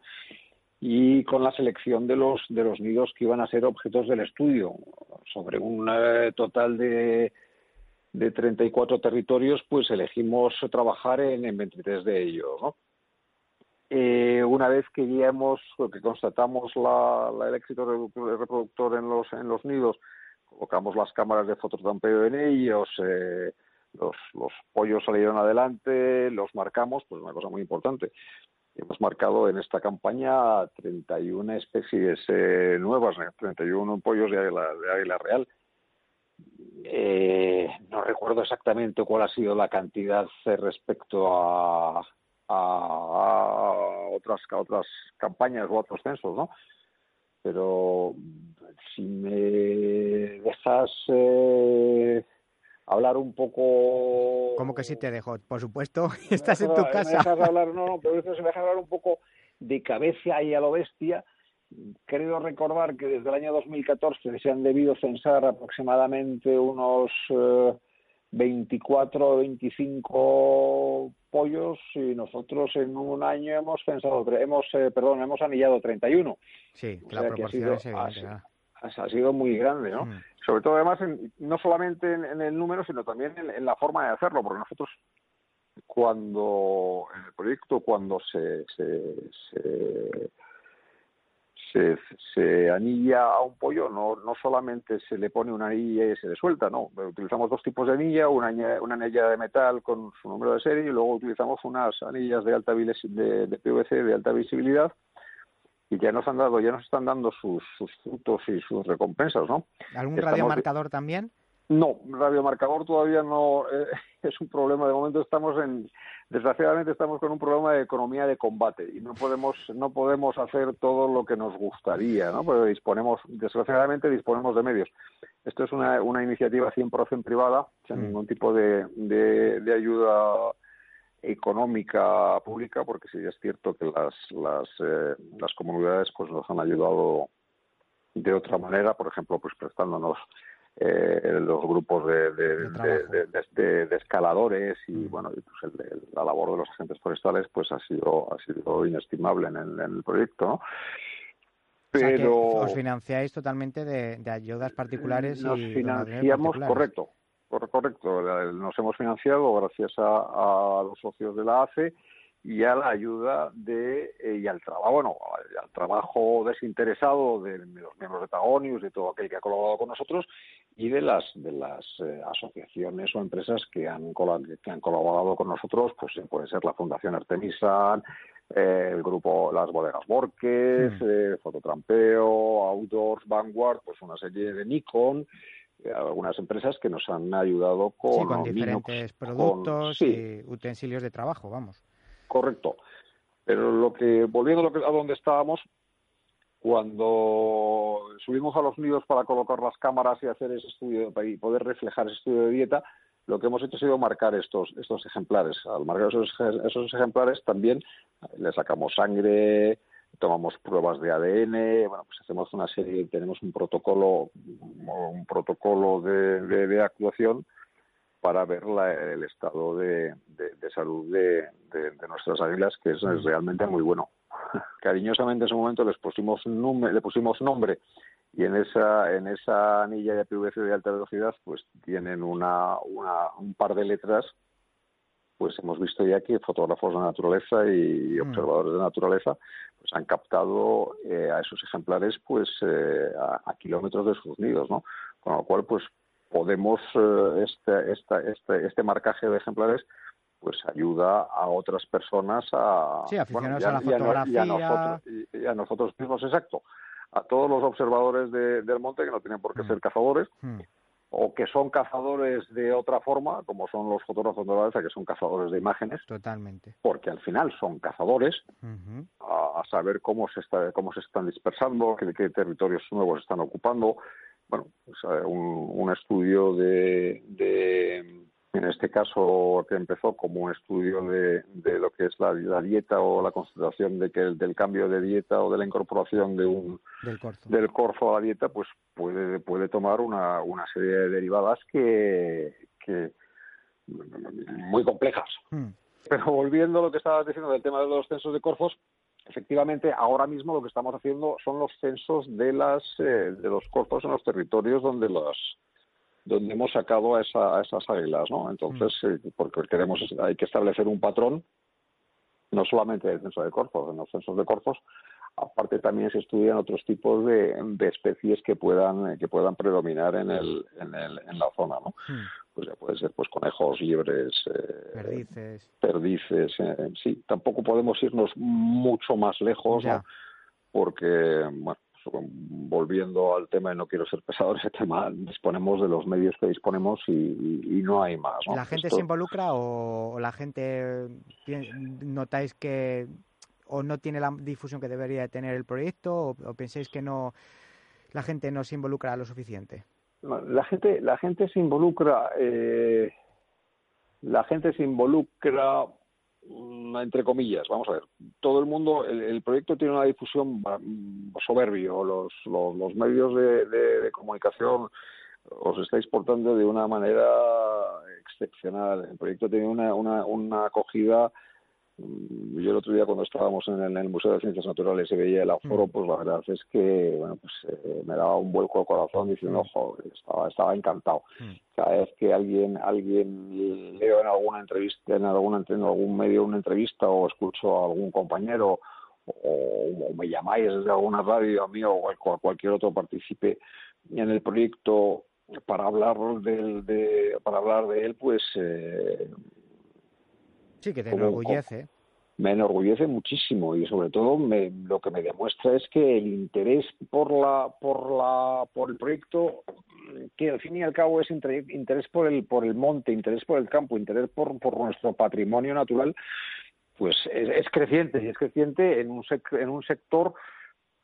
y con la selección de los, de los nidos que iban a ser objetos del estudio, sobre un eh, total de de 34 territorios, pues elegimos trabajar en, en 23 de ellos, ¿no? Eh, una vez que ya que constatamos la, el éxito reproductor en los, en los nidos, colocamos las cámaras de fototampeo en ellos, eh, los, los pollos salieron adelante, los marcamos, pues una cosa muy importante. Hemos marcado en esta campaña 31 especies eh, nuevas, 31 pollos de águila, de águila real eh, no recuerdo exactamente cuál ha sido la cantidad respecto a, a, otras otras campañas o otros censos, ¿no? Pero si me dejas eh, hablar un poco. ¿Cómo que sí te dejo? Por supuesto, estás en tu casa. hablar, no, no, pero se me deja hablar un poco de cabeza y a lo bestia creo recordar que desde el año 2014 se han debido censar aproximadamente unos 24 o 25 pollos y nosotros en un año hemos censado, hemos, eh, perdón, hemos anillado 31. Sí, la proporción ha, sido muy grande, ¿no? Mm. Sobre todo además no solamente en, el número, sino también en, la forma de hacerlo, porque nosotros cuando en el proyecto cuando se, se se, se, anilla a un pollo, no, no solamente se le pone una anilla y se le suelta, no. Utilizamos dos tipos de anilla, una, una anilla de metal con su número de serie y luego utilizamos unas anillas de alta de, de PVC de alta visibilidad y ya nos han dado, ya nos están dando sus, sus frutos y sus recompensas, ¿no? ¿Algún radiomarcador también? No, radiomarcador todavía no eh, es un problema. De momento estamos en, desgraciadamente estamos con un problema de economía de combate y no podemos no podemos hacer todo lo que nos gustaría, ¿no? Porque disponemos, desgraciadamente disponemos de medios. Esto es una, una iniciativa 100% privada, sin mm. ningún tipo de, de, ayuda económica pública, porque sí es cierto que las las, eh, las comunidades pues nos han ayudado de otra manera, por ejemplo, pues prestándonos eh, los grupos de, de, escaladores y mm. bueno pues la labor de los agentes forestales pues ha sido ha sido inestimable en el, en el proyecto pero os financiáis totalmente de, ayudas particulares nos financiamos correcto correcto. Nos hemos financiado gracias a, a los socios de la ACE y a la ayuda de eh, y al trabajo bueno al trabajo desinteresado de, los miembros de Tagonius de todo aquel que ha colaborado con nosotros y de las de las eh, asociaciones o empresas que han que han colaborado con nosotros pues eh, puede ser la Fundación Artemisa el grupo Las Bodegas Borges, mm. Fototrampeo, Outdoors, Vanguard, pues una serie de Nikon, algunas empresas que nos han ayudado con, con diferentes productos y utensilios de trabajo, vamos correcto. Pero lo que, volviendo a, donde estábamos, cuando subimos a los nidos para colocar las cámaras y hacer ese estudio y poder reflejar ese estudio de dieta, lo que hemos hecho ha sido marcar estos, estos ejemplares. Al marcar esos, esos ejemplares también le sacamos sangre, tomamos pruebas de ADN, bueno, pues hacemos una serie, tenemos un protocolo, un protocolo de, de actuación para ver el estado de, salud de, nuestras águilas, que es, realmente muy bueno. Cariñosamente en ese momento les pusimos le pusimos nombre y en esa en esa anilla de PVC de alta velocidad pues tienen una, un par de letras pues hemos visto ya que fotógrafos de naturaleza y mm. observadores de naturaleza pues han captado eh, a esos ejemplares pues eh, a, a, kilómetros de sus nidos no con lo cual pues podemos, eh, este, este, este marcaje de ejemplares pues ayuda a otras personas a, sí, aficionados a la fotografía. Y a, nosotros, mismos, exacto. A todos los observadores del monte, que no tienen por qué mm. ser cazadores, mm. o que son cazadores de otra forma, como son los fotógrafos de la que son cazadores de imágenes. Totalmente. Porque al final son cazadores, a, saber cómo se, está, cómo se están dispersando, qué, qué territorios nuevos están ocupando, bueno, pues, eh, un, estudio de, en este caso que empezó como un estudio de, lo que es la, dieta o la constatación de que el, del cambio de dieta o de la incorporación de un del corzo, a la dieta, pues puede puede tomar una, una serie de derivadas que, que muy complejas. Hmm. Pero volviendo a lo que estabas diciendo del tema de los censos de corfos, efectivamente ahora mismo lo que estamos haciendo son los censos de las eh, de los corpos en los territorios donde las donde hemos sacado a, esas águilas no entonces mm. eh, porque queremos hay que establecer un patrón no solamente del censo de corpos en los censos de corpos aparte también se estudian otros tipos de, especies que puedan que puedan predominar en el en, el, en la zona no mm pues ya puede ser pues conejos, libres, eh, perdices, perdices eh, sí, tampoco podemos irnos mucho más lejos, porque bueno, pues, volviendo al tema y no quiero ser pesado en ese tema, disponemos de los medios que disponemos y, no hay más. ¿La gente se involucra o, la gente notáis que o no tiene la difusión que debería tener el proyecto o, o pensáis que no la gente no se involucra lo suficiente? la gente la gente se involucra eh, la gente se involucra mm, entre comillas vamos a ver todo el mundo el, proyecto tiene una difusión soberbio los los, medios de, comunicación os estáis portando de una manera excepcional el proyecto tiene una, una acogida yo el otro día cuando estábamos en el, Museo de Ciencias Naturales y veía el aforo, mm. pues la verdad es que bueno, pues, eh, me daba un vuelco al corazón diciendo, mm. ojo, estaba, estaba encantado. Mm. Cada vez que alguien alguien leo en alguna entrevista, en, alguna, en algún medio una entrevista o escucho a algún compañero o, me llamáis desde alguna radio a mí o a cualquier otro participe en el proyecto para hablar del, de, para hablar de él, pues eh, Sí, que te enorgullece. Me enorgullece muchísimo y sobre todo lo que me demuestra es que el interés por la por la por el proyecto que al fin y al cabo es interés por el por el monte, interés por el campo, interés por, por nuestro patrimonio natural, pues es, creciente y es creciente en un en un sector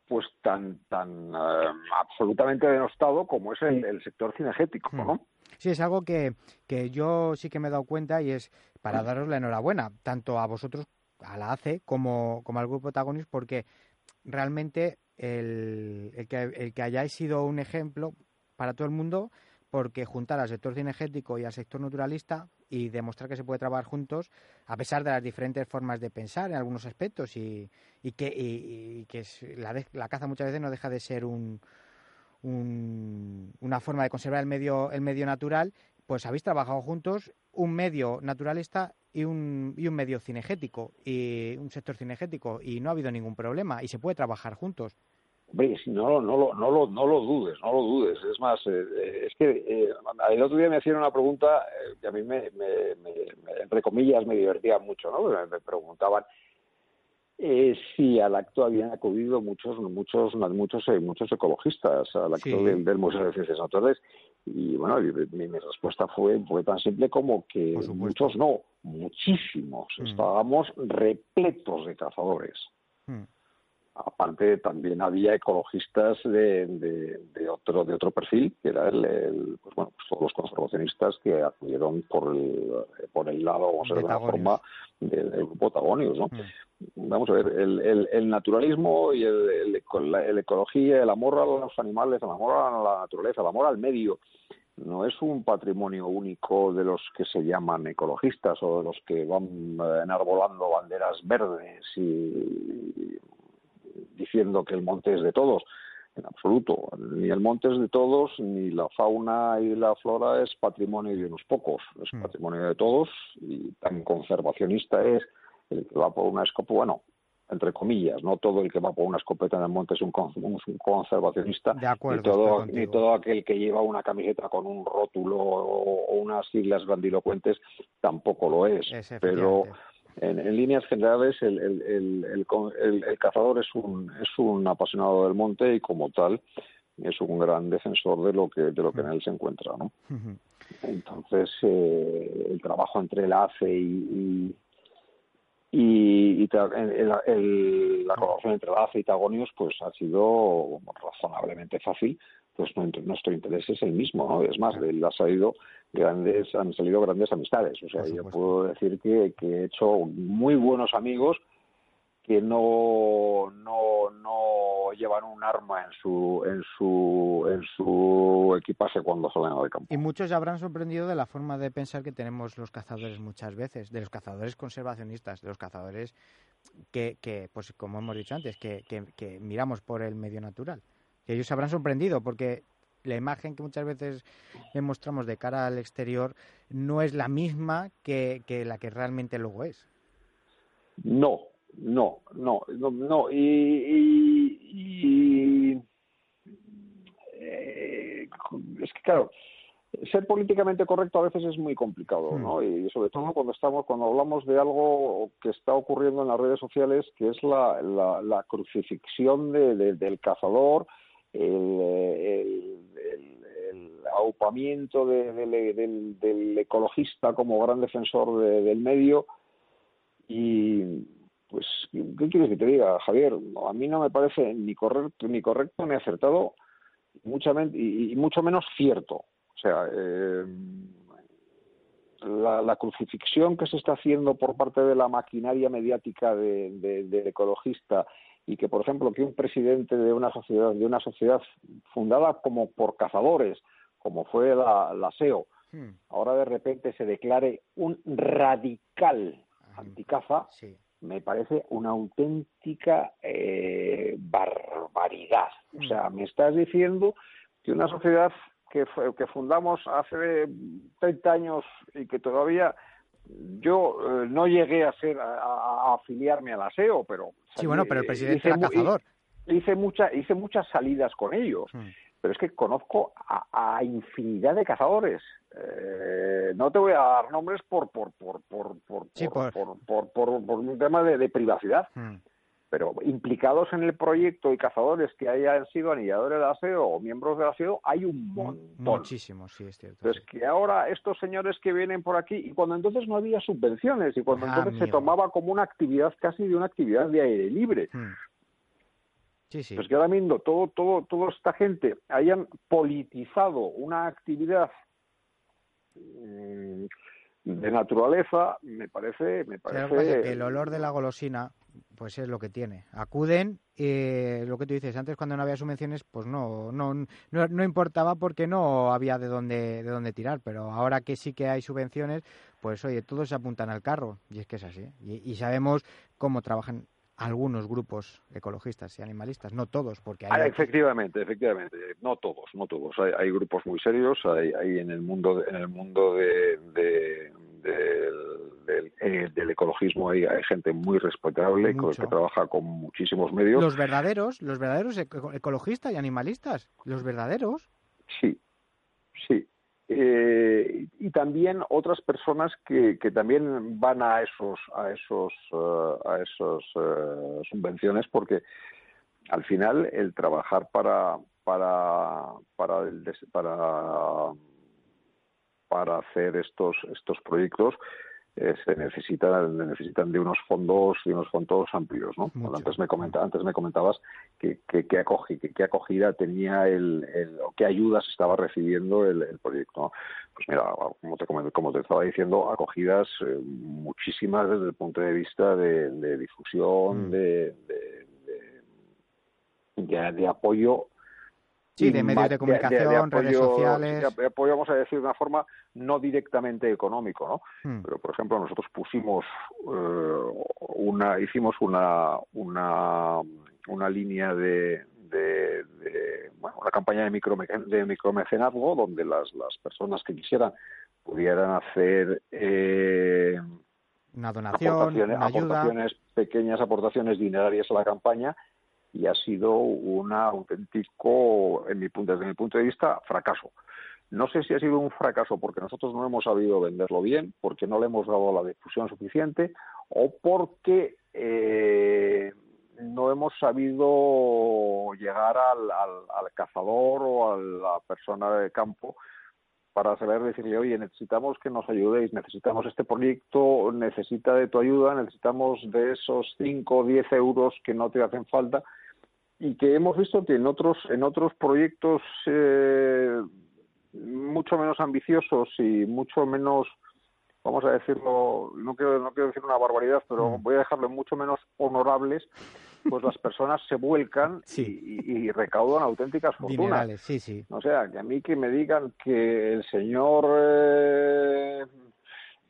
pues tan tan eh, absolutamente denostado como es el, sector cinegético, ¿no? Sí, es algo que, que yo sí que me he dado cuenta y es para daros la enhorabuena, tanto a vosotros, a la ACE, como, como al grupo Tagonis, porque realmente el, el, que, el que hayáis sido un ejemplo para todo el mundo, porque juntar al sector cinegético y al sector naturalista y demostrar que se puede trabajar juntos a pesar de las diferentes formas de pensar en algunos aspectos y, que, que la, caza muchas veces no deja de ser un, una forma de conservar el medio, el medio natural, pues habéis trabajado juntos un medio naturalista y un, y un medio cinegético y un sector cinegético y no ha habido ningún problema y se puede trabajar juntos. Hombre, no, no, lo, no, lo, no lo dudes, no lo dudes. Es más, eh, eh, es que eh, el otro día me hicieron una pregunta que a mí, entre comillas, me divertía mucho, ¿no? Me preguntaban si al acto habían acudido muchos, muchos, muchos, muchos ecologistas al acto del, Museo de Ciencias Naturales. Y bueno, mi, respuesta fue, fue tan simple como que muchos no, muchísimos. Mm. Estábamos repletos de cazadores. Mm aparte también había ecologistas de, de, otro de otro perfil que era el, pues bueno pues todos los conservacionistas que acudieron por el por el lado o de la forma del, grupo Tagonius ¿no? Mm. vamos a ver el, el, naturalismo y el, la, ecología el amor a los animales el amor a la naturaleza el amor al medio no es un patrimonio único de los que se llaman ecologistas o de los que van enarbolando banderas verdes y diciendo que el monte es de todos. En absoluto. Ni el monte es de todos, ni la fauna y la flora es patrimonio de unos pocos. Es mm. patrimonio de todos y tan conservacionista es el que va por una escopeta, bueno, entre comillas, no todo el que va por una escopeta en el monte es un, conservacionista, ni, todo, ni todo aquel que lleva una camiseta con un rótulo o, unas siglas grandilocuentes tampoco lo es. pero en, líneas generales, el, el, el, cazador es un, es un apasionado del monte y como tal es un gran defensor de lo que, de lo que en él se encuentra. ¿no? Entonces, eh, el trabajo entre la ACE y, y, y, la colaboración entre la ACE y Tagonius pues ha sido razonablemente fácil pues nuestro interés es el mismo, ¿no? Es más, ha salido grandes, han salido grandes amistades. O sea, yo puedo decir que, he hecho muy buenos amigos que no, no, no llevan un arma en su, en su, en su equipaje cuando salen al campo. Y muchos habrán sorprendido de la forma de pensar que tenemos los cazadores muchas veces, de los cazadores conservacionistas, de los cazadores que, que pues como hemos dicho antes, que, que miramos por el medio natural que ellos se habrán sorprendido porque la imagen que muchas veces mostramos de cara al exterior no es la misma que, la que realmente luego es. No, no, no, no, no. Y, eh, es que claro, ser políticamente correcto a veces es muy complicado, ¿no? Hmm. Y sobre todo cuando estamos, cuando hablamos de algo que está ocurriendo en las redes sociales, que es la, la, crucifixión del cazador el, aupamiento del, ecologista como gran defensor del medio. Y pues qué quieres que te diga Javier a mí no me parece ni correcto ni correcto ni acertado mucha y, mucho menos cierto. O sea eh, la, crucifixión que se está haciendo por parte de la maquinaria mediática del ecologista y que por ejemplo que un presidente de una sociedad de una sociedad fundada como por cazadores como fue la, la SEO hmm. ahora de repente se declare un radical anticaza me parece una auténtica eh, barbaridad o sea hmm. me estás diciendo que una sociedad que, que fundamos hace 30 años y que todavía yo eh, no llegué a ser a, afiliarme al aseo, pero sí, bueno, pero el presidente era cazador. Hice, mucha, hice muchas salidas con ellos, hmm. pero es que conozco a, infinidad de cazadores. Eh, no te voy a dar nombres por por por por por, por, por, un tema de, privacidad. Hmm pero implicados en el proyecto y cazadores que hayan sido anilladores de aseo o miembros del aseo hay un montón. Muchísimos, sí, es cierto. Entonces, que ahora estos señores que vienen por aquí, y cuando entonces no había subvenciones, y cuando ah, entonces se tomaba como una actividad casi de una actividad de aire libre. Hmm. Sí, sí. Pues que ahora mismo todo, todo, toda esta gente hayan politizado una actividad mm, de naturaleza, me parece, me parece. el olor de la golosina pues es lo que tiene. Acuden, eh, lo que tú dices, antes cuando no había subvenciones, pues no, no, no, no, importaba porque no había de dónde, de dónde tirar, pero ahora que sí que hay subvenciones, pues oye, todos se apuntan al carro, y es que es así. Y, sabemos cómo trabajan algunos grupos ecologistas y animalistas, no todos, porque hay... Ah, efectivamente, efectivamente, no todos, no todos. Hay, hay grupos muy serios, hay, hay, en el mundo, en el mundo de, de, eh, del, ecologismo hay, hay, gente muy respetable que trabaja con muchísimos medios. Los verdaderos, los verdaderos ecologistas y animalistas, los verdaderos. Sí, sí. Eh, y también otras personas que, también van a esos a esos uh, a esos uh, subvenciones porque al final el trabajar para para para el, para para hacer estos estos proyectos eh, se necesitan necesitan de unos fondos de unos fondos amplios no antes me comenta, antes me comentabas que que, que, acogida tenía el, o qué ayudas estaba recibiendo el, proyecto pues mira como te como te estaba diciendo acogidas eh, muchísimas desde el punto de vista de, difusión mm. de, de, de apoyo Sí, de medios de comunicación, redes sociales. De apoyo, vamos a decir de una forma no directamente económico, ¿no? Hmm. Pero, por ejemplo, nosotros pusimos eh, una, hicimos una, una, una línea de, de, bueno, una campaña de, micro, de micromecenazgo donde las, las personas que quisieran pudieran hacer eh, una donación, una aportaciones, pequeñas aportaciones dinerarias a la campaña y ha sido un auténtico, en mi desde mi punto de vista, fracaso. No sé si ha sido un fracaso porque nosotros no hemos sabido venderlo bien, porque no le hemos dado la difusión suficiente o porque eh, no hemos sabido llegar al, al, cazador o a la persona de campo para saber decirle, oye, necesitamos que nos ayudéis, necesitamos este proyecto, necesita de tu ayuda, necesitamos de esos 5 o 10 euros que no te hacen falta y que hemos visto que en otros en otros proyectos eh, mucho menos ambiciosos y mucho menos vamos a decirlo no quiero no quiero decir una barbaridad pero mm. voy a dejarlo mucho menos honorables pues las personas se vuelcan y, recaudan auténticas fortunas sí, sí. o sea que a mí que me digan que el señor eh,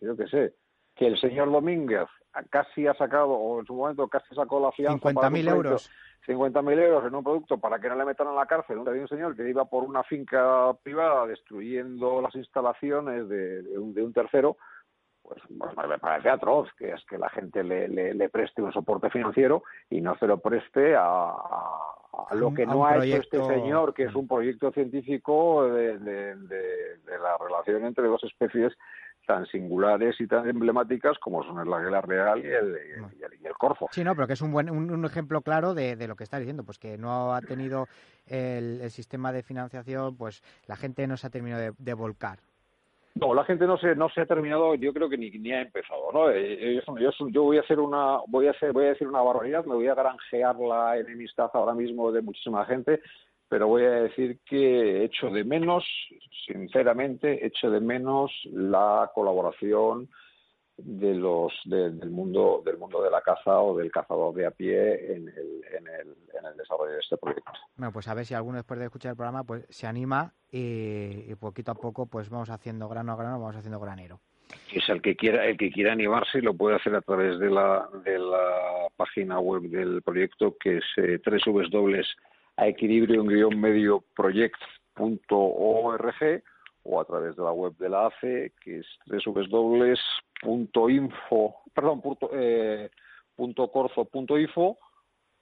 yo qué sé que el señor Domínguez casi ha sacado o en su momento casi sacó la fianza 50.000 euros 50.000 euros en un producto para que no le metan a la cárcel. Un señor que iba por una finca privada destruyendo las instalaciones de, un, tercero, pues, pues, me parece atroz que es que la gente le, preste un soporte financiero y no se lo preste a, lo que no ha hecho este señor, que es un proyecto científico de, de la relación entre dos especies tan singulares y tan emblemáticas como son el águila real y el, y el, corfo. Sí, no, pero que es un buen un, ejemplo claro de, lo que está diciendo, pues que no ha tenido el, sistema de financiación, pues la gente no se ha terminado de, volcar. No, la gente no se no se ha terminado, yo creo que ni, ni ha empezado, ¿no? Eh, yo, yo, voy a hacer una voy a hacer voy a decir una barbaridad, me voy a granjear la enemistad ahora mismo de muchísima gente pero voy a decir que echo de menos, sinceramente, echo de menos la colaboración de los del mundo del mundo de la caza o del cazador de a pie en el, en el, en el desarrollo de este proyecto. Bueno, pues a ver si alguno después de escuchar el programa pues se anima y, poquito a poco pues vamos haciendo grano a grano, vamos haciendo granero. Es el que quiera el que quiera animarse lo puede hacer a través de la de la página web del proyecto que es eh, www a equilibrio-medio project.org o a través de la web de la ACE, que es www.info, perdón, punto, eh,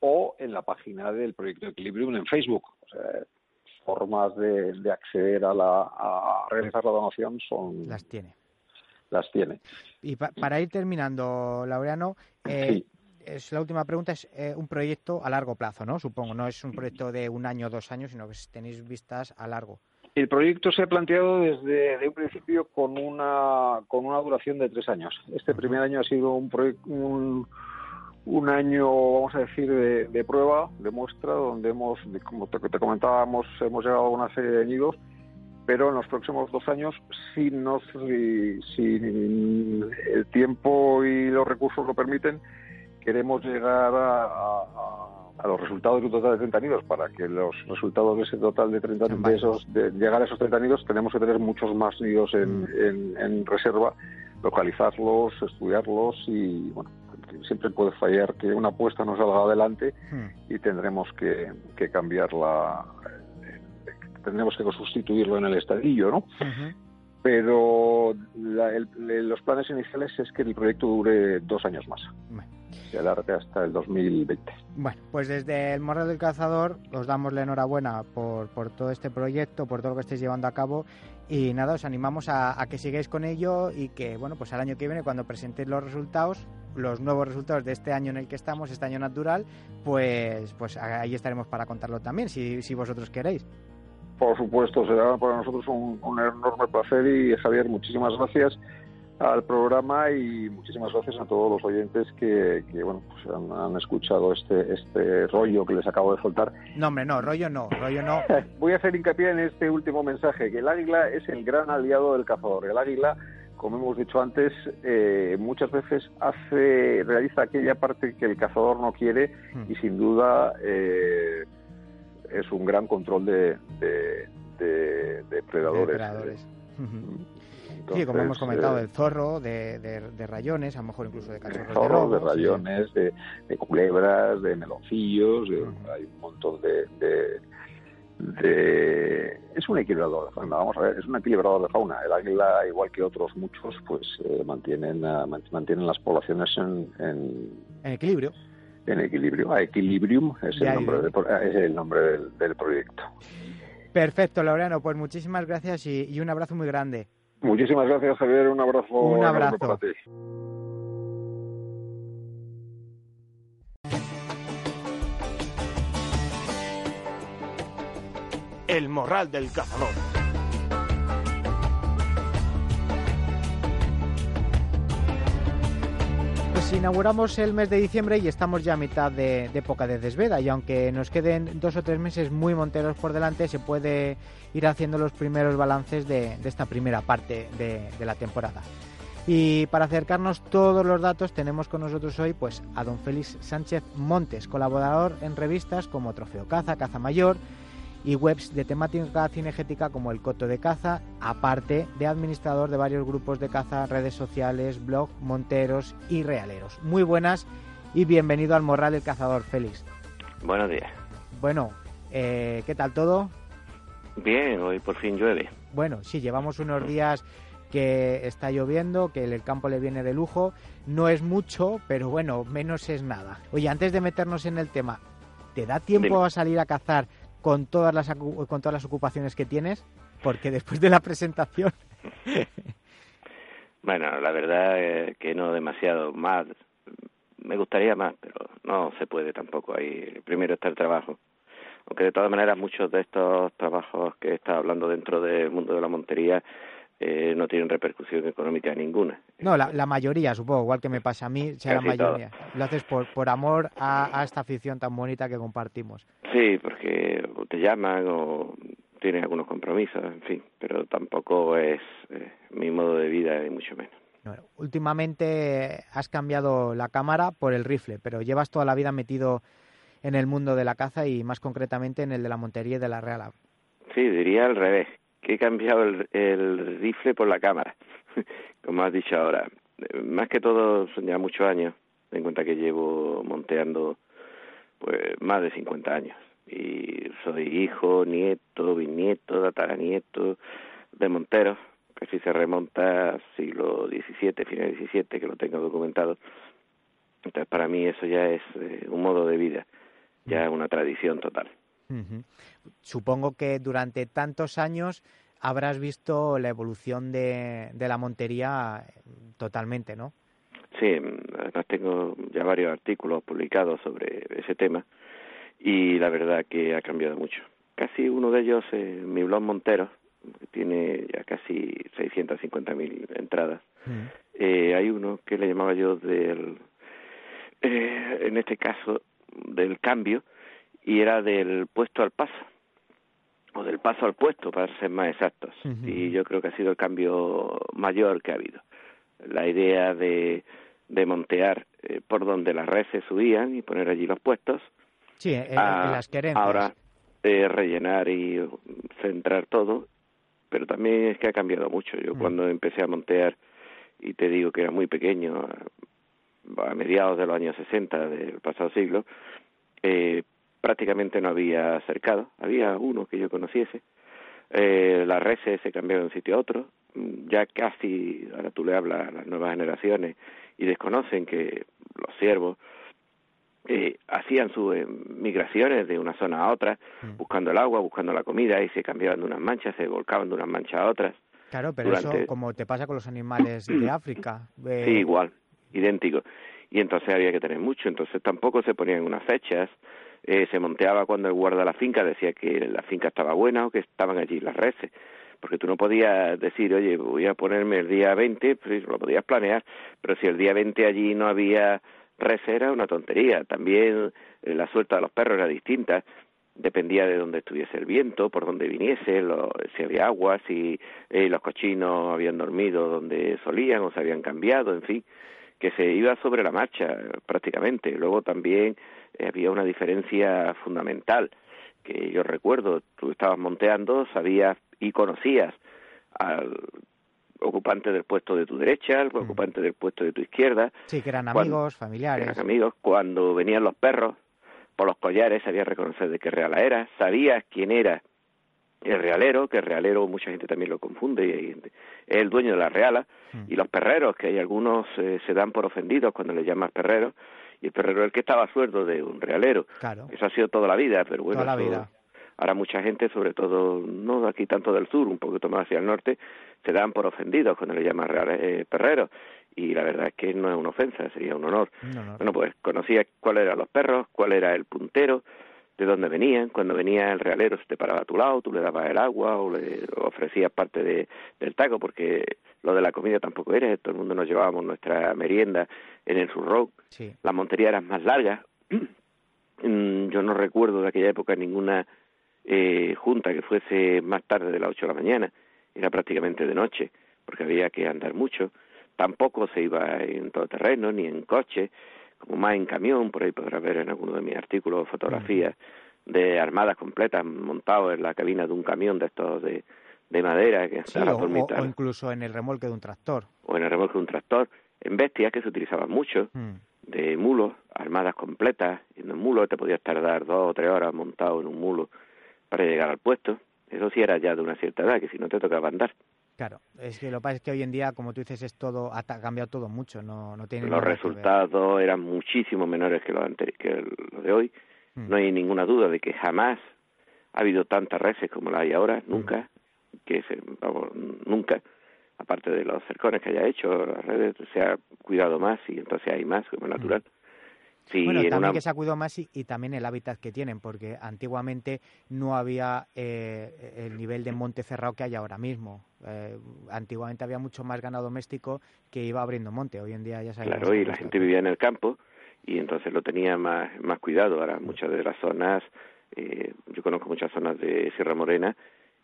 o en la página del proyecto Equilibrium en Facebook. O sea, formas de, acceder a, la, a realizar la donación son... Las tiene. Las tiene. Y para ir terminando, Laureano, eh, es la última pregunta, es eh, un proyecto a largo plazo, ¿no? Supongo, no es un proyecto de un año o dos años, sino que tenéis vistas a largo. El proyecto se ha planteado desde un principio con una, con una duración de tres años. Este primer año ha sido un, un, año, vamos a decir, de, prueba, de muestra, donde hemos, como te, te comentábamos, hemos llegado a una serie de nidos pero en los próximos dos años, si, nos, si, si el tiempo y los recursos lo permiten, queremos llegar a, los resultados de un total de 30 nidos. Para que los resultados de ese total de 30 de esos, de llegar a esos 30 nidos, tenemos que tener muchos más nidos en, mm. en reserva, localizarlos, estudiarlos y, bueno, siempre puede fallar que una apuesta no salga adelante hmm. y tendremos que, que cambiarla, tendremos que sustituirlo en el estadillo, ¿no? Pero los planes iniciales es que el proyecto dure dos años más. Se hasta el 2020. Bueno, pues desde el Morral del Cazador os damos la enhorabuena por, por todo este proyecto, por todo lo que estáis llevando a cabo y nada, os animamos a, a, que sigáis con ello y que, bueno, pues al año que viene, cuando presentéis los resultados, los nuevos resultados de este año en el que estamos, este año natural, pues, pues ahí estaremos para contarlo también, si, si vosotros queréis. Por supuesto, será para nosotros un, un enorme placer y Javier, muchísimas gracias al programa y muchísimas gracias a todos los oyentes que, bueno pues han, escuchado este este rollo que les acabo de soltar. No, hombre, no, rollo no, rollo no. Voy a hacer hincapié en este último mensaje, que el águila es el gran aliado del cazador. El águila como hemos dicho antes, eh, muchas veces hace, realiza aquella parte que el cazador no quiere y hmm. sin duda eh, es un gran control de, de, depredadores. sí, como hemos comentado, eh, del zorro, de, rayones, a lo mejor incluso de cachorros de, zorro, de, rayones, de, culebras, de meloncillos, hay un montón de, de es un equilibrador de fauna vamos a ver es un equilibrador de fauna. El águila igual que otros muchos pues eh, mantienen uh, mantienen las poblaciones en, en, equilibrio. en equilibrio a equilibrium es el nombre, es el nombre del, proyecto. Perfecto Laureano pues muchísimas gracias y, y, un abrazo muy grande muchísimas gracias Javier un abrazo un abrazo para ti. El morral del cazador. Pues inauguramos el mes de diciembre y estamos ya a mitad de, época de desveda y aunque nos queden dos o tres meses muy monteros por delante, se puede ir haciendo los primeros balances de, esta primera parte de, de, la temporada. Y para acercarnos todos los datos tenemos con nosotros hoy pues a don Félix Sánchez Montes, colaborador en revistas como Trofeo Caza, Caza Mayor, y webs de temática cinegética como el Coto de Caza, aparte de administrador de varios grupos de caza, redes sociales, blog, monteros y realeros. Muy buenas y bienvenido al Morral del Cazador, Félix. Buenos días. Bueno, eh, ¿qué tal todo? Bien, hoy por fin llueve. Bueno, sí, llevamos unos días que está lloviendo, que el campo le viene de lujo. No es mucho, pero bueno, menos es nada. Oye, antes de meternos en el tema, ¿te da tiempo a salir a cazar con todas las con todas las ocupaciones que tienes? Porque después de la presentación. bueno, la verdad es que no demasiado más. Me gustaría más, pero no se puede tampoco. Ahí primero está el trabajo. Aunque de todas maneras muchos de estos trabajos que está hablando dentro del mundo de la montería eh, no tienen repercusión económica ninguna. No, la, la, mayoría, supongo, igual que me pasa a mí, sea la mayoría. Lo haces por, por amor a, a, esta afición tan bonita que compartimos. Sí, porque te llaman o tienes algunos compromisos, en fin, pero tampoco es eh, mi modo de vida, ni mucho menos. últimamente has cambiado la cámara por el rifle, pero llevas toda la vida metido en el mundo de la caza y más concretamente en el de la montería y de la real. Sí, diría al revés que he cambiado el, rifle por la cámara, como has dicho ahora. Más que todo son ya muchos años, ten en cuenta que llevo monteando pues más de 50 años y soy hijo, nieto, bisnieto, tataranieto de monteros, que si se remonta al siglo XVII, final XVII, que lo tengo documentado. Entonces para mí eso ya es eh, un modo de vida, ya es una tradición total. Supongo que durante tantos años habrás visto la evolución de, de la montería eh, totalmente, ¿no? Sí, además tengo ya varios artículos publicados sobre ese tema y la verdad que ha cambiado mucho. Casi uno de ellos es mi blog Montero, que tiene ya casi 650.000 entradas. Mm. Eh, hay uno que le llamaba yo del, eh, en este caso, del cambio, y era del puesto al paso o del paso al puesto para ser más exactos y yo creo que ha sido el cambio mayor que ha habido la idea de de montear eh, por donde las reses subían y poner allí los puestos. Sí, en, las querencias. Ahora eh, rellenar y centrar todo, pero también es que ha cambiado mucho. Yo mm. cuando empecé a montear, y te digo que era muy pequeño, a, mediados de los años 60 del pasado siglo, eh, prácticamente no había cercado, había uno que yo conociese. Eh, las reses se cambiaron de un sitio a otro, ya casi, ahora tú le hablas a las nuevas generaciones y desconocen que los ciervos eh, hacían sus eh, migraciones de una zona a otra, mm. buscando el agua, buscando la comida, y se cambiaban de unas manchas, se volcaban de unas manchas a otras. Claro, pero eso como te pasa con los animales de África. Sí, igual, idéntico. Y entonces había que tener mucho, entonces tampoco se ponían unas fechas, eh, se monteaba cuando el guarda la finca decía que la finca estaba buena o que estaban allí las reses porque tú no podías decir, oye, voy a ponerme el día 20, pues lo podías planear, pero si el día 20 allí no había res era una tontería. También eh, la suelta de los perros era distinta. Dependía de dónde estuviese el viento, por dónde viniese, si había agua, si eh, los cochinos habían dormido donde solían o se habían cambiado, en fin, que se iba sobre la marcha prácticamente. Luego también había una diferencia fundamental que yo recuerdo, tú estabas monteando, sabías y conocías al ocupante del puesto de tu derecha, el mm. ocupante del puesto de tu izquierda. Sí, que eran amigos, familiares. Eran amigos. Cuando venían los perros por los collares, sabías reconocer de qué reala era, sabías quién era el realero, que el realero mucha gente también lo confunde, y es el dueño de la reala, mm. y los perreros, que hay algunos eh, se dan por ofendidos cuando le llamas perrero, y el perrero es el que estaba sueldo de un realero. Claro. Eso ha sido toda la vida, pero bueno, toda la vida. Ahora mucha gente, sobre todo no aquí tanto del sur, un poquito más hacia el norte, se dan por ofendidos cuando le llaman eh, perreros. Y la verdad es que no es una ofensa, sería un honor. Bueno, pues conocía cuáles eran los perros, cuál era el puntero, de dónde venían. Cuando venía el realero se te paraba a tu lado, tú le dabas el agua o le ofrecías parte de, del taco, porque lo de la comida tampoco era, todo el mundo nos llevábamos nuestra merienda en el surrock. Sí. Las monterías eran más largas. Mm, yo no recuerdo de aquella época ninguna eh, junta que fuese más tarde de las ocho de la mañana, era prácticamente de noche, porque había que andar mucho. Tampoco se iba en todo terreno, ni en coche, como más en camión, por ahí podrás ver en alguno de mis artículos fotografías de armadas completas montados en la cabina de un camión de estos de, de madera que sí, o, o, incluso en el remolque de un tractor. O en el remolque de un tractor, en bestias que se utilizaban mucho, mm. de mulos, armadas completas, y en un mulo te podías tardar dos o tres horas montado en un mulo para llegar al puesto. Eso sí era ya de una cierta edad, que si no te tocaba andar. Claro, es que lo que pasa es que hoy en día, como tú dices, es todo ha cambiado todo mucho, no, no tiene Los resultados eran muchísimo menores que los, que los de hoy. Mm. No hay ninguna duda de que jamás ha habido tantas reses como la hay ahora, mm. nunca, que se, vamos, nunca, aparte de los cercones que haya hecho, las redes se ha cuidado más y entonces hay más, como natural. Mm bueno, también que se ha cuidado más y, también el hábitat que tienen, porque antiguamente no había eh, el nivel de monte cerrado que hay ahora mismo. Eh, antiguamente había mucho más ganado doméstico que iba abriendo monte. Hoy en día ya sabemos. Claro, y la gente vivía en el campo y entonces lo tenía más, más cuidado. Ahora muchas de las zonas, eh, yo conozco muchas zonas de Sierra Morena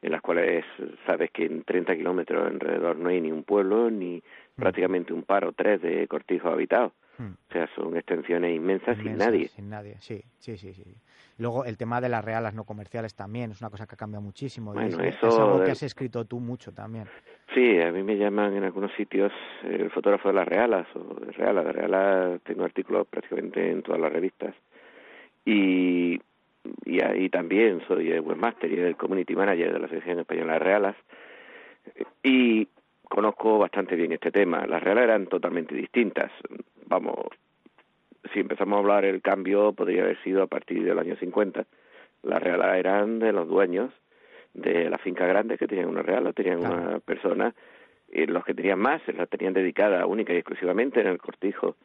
en las cuales sabes que en 30 kilómetros alrededor no hay ni un pueblo ni mm. Prácticamente un par o tres de cortijos habitados Hmm. O sea, son extensiones inmensas, sin nadie. Sin nadie, sí, sí, sí, sí. Luego el tema de las realas no comerciales también es una cosa que ha cambiado muchísimo. Bueno, es, eso... algo que has escrito tú mucho también. Sí, a mí me llaman en algunos sitios el fotógrafo de las realas o de realas. De realas tengo artículos prácticamente en todas las revistas. Y, y ahí también soy el webmaster y el community manager de la Asociación Española de Realas. Y conozco bastante bien este tema. Las realas eran totalmente distintas vamos, si empezamos a hablar el cambio podría haber sido a partir del año 50. Las realas eran de los dueños de la finca grande que tenían una reala, tenían una persona, y los que tenían más se la tenían dedicada única y exclusivamente en el cortijo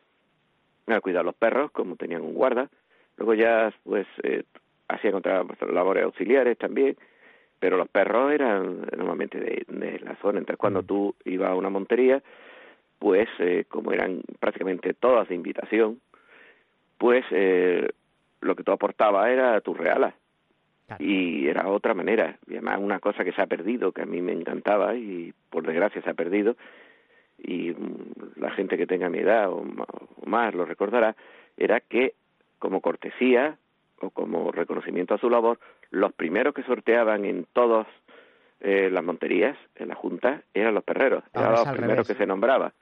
a cuidar los perros, como tenían un guarda. Luego ya, pues, eh, hacían otras labores auxiliares también, pero los perros eran normalmente de, de la zona. Entonces, cuando mm. tú ibas a una montería, pues eh, como eran prácticamente todas de invitación, pues eh, lo que tú aportabas era tu reala. Y era otra manera. Y además una cosa que se ha perdido, que a mí me encantaba y por desgracia se ha perdido, y la gente que tenga mi edad o más lo recordará, era que como cortesía o como reconocimiento a su labor, los primeros que sorteaban en todas eh, las monterías, en la Junta, eran los perreros, eran los primeros que se nombraba.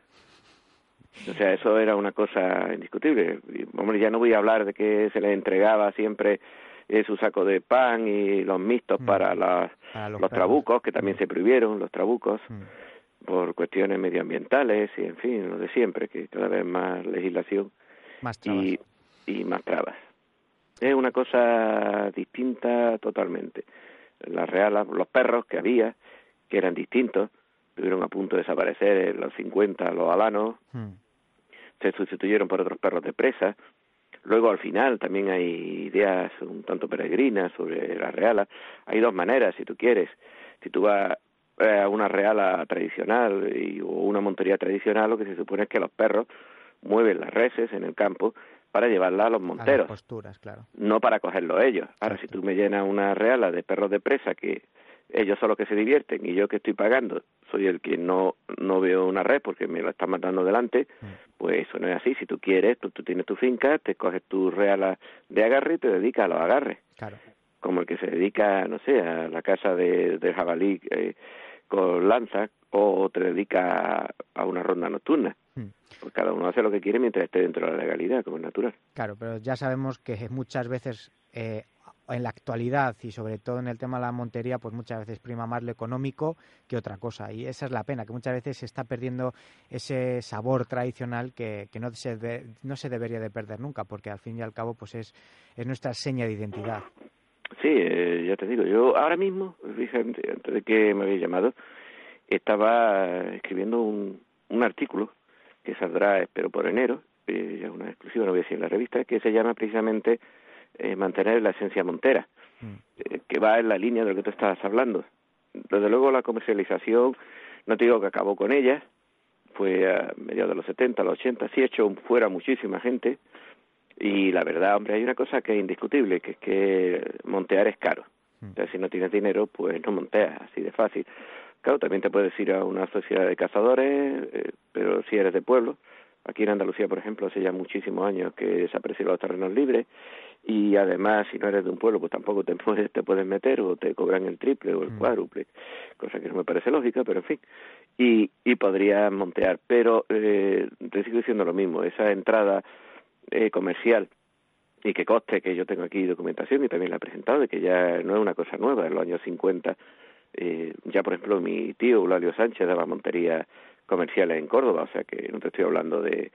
O sea, eso era una cosa indiscutible. hombre, ya no voy a hablar de que se le entregaba siempre eh, su saco de pan y los mixtos mm. para, los, trabucos, que también se prohibieron, los trabucos, mm. por cuestiones medioambientales y, en fin, lo de siempre, que cada vez más legislación y, y más trabas. Es una cosa distinta totalmente. Las reales, los perros que había, que eran distintos, estuvieron a punto de desaparecer en los 50, los alanos, mm. se sustituyeron por otros perros de presa. Luego, al final, también hay ideas un tanto peregrinas sobre las realas. Hay dos maneras, si tú quieres. Si tú vas a una reala tradicional y, o una montería tradicional, lo que se supone es que los perros mueven las reses en el campo para llevarla a los monteros. posturas, claro. No para cogerlo ellos. Ahora, si tú me llenas una reala de perros de presa que ellos son los que se divierten y yo que estoy pagando soy el que no no veo una red porque me lo están matando delante, mm. pues eso no es así. Si tú quieres, tú, tú tienes tu finca, te coges tu reala de agarre y te dedicas a los agarres. Claro. Como el que se dedica, no sé, a la casa de, de jabalí eh, con lanza o te dedica a una ronda nocturna. Hmm. Pues cada uno hace lo que quiere mientras esté dentro de la legalidad, como es natural. Claro, pero ya sabemos que muchas veces eh, en la actualidad y sobre todo en el tema de la montería, pues muchas veces prima más lo económico que otra cosa. Y esa es la pena, que muchas veces se está perdiendo ese sabor tradicional que, no, se no se debería de perder nunca, porque al fin y al cabo pues es, es nuestra seña de identidad. Sí, eh, ya te digo, yo ahora mismo, fíjate, antes de que me habéis llamado, estaba escribiendo un, un artículo que saldrá, espero, por enero, eh, ya una exclusiva, no voy a decir en la revista, que se llama precisamente eh, Mantener la esencia montera, mm. eh, que va en la línea de lo que tú estabas hablando. Desde luego la comercialización, no te digo que acabó con ella, fue a mediados de los 70, los 80, sí hecho fuera muchísima gente, y la verdad, hombre, hay una cosa que es indiscutible, que es que montear es caro. Mm. O sea, si no tienes dinero, pues no monteas, así de fácil. Claro, también te puedes ir a una sociedad de cazadores, eh, pero si eres de pueblo. Aquí en Andalucía, por ejemplo, hace ya muchísimos años que desaparecieron los terrenos libres y además, si no eres de un pueblo, pues tampoco te puedes, te puedes meter o te cobran el triple o el mm. cuádruple, cosa que no me parece lógica, pero en fin. Y, y podrías montear. Pero eh, te sigo diciendo lo mismo, esa entrada eh, comercial y que coste que yo tengo aquí documentación y también la he presentado, de que ya no es una cosa nueva, en los años 50 eh, ya, por ejemplo, mi tío Eulalio Sánchez daba montería comerciales en Córdoba, o sea que no te estoy hablando de,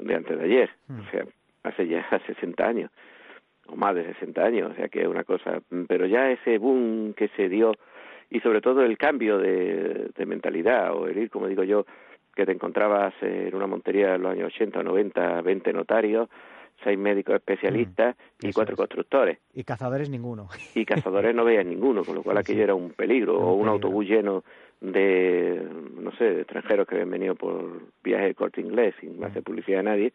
de antes de ayer, hmm. o sea, hace ya 60 años, o más de 60 años, o sea que es una cosa, pero ya ese boom que se dio y sobre todo el cambio de, de mentalidad o el ir, como digo yo, que te encontrabas en una montería en los años 80 o 90, 20 notarios, seis médicos especialistas mm, y cuatro constructores. Y cazadores ninguno. Y cazadores no veían ninguno, con lo cual aquello era un peligro. o un autobús lleno de, no sé, de extranjeros que habían venido por viaje de corte inglés sin mm. hacer publicidad a nadie.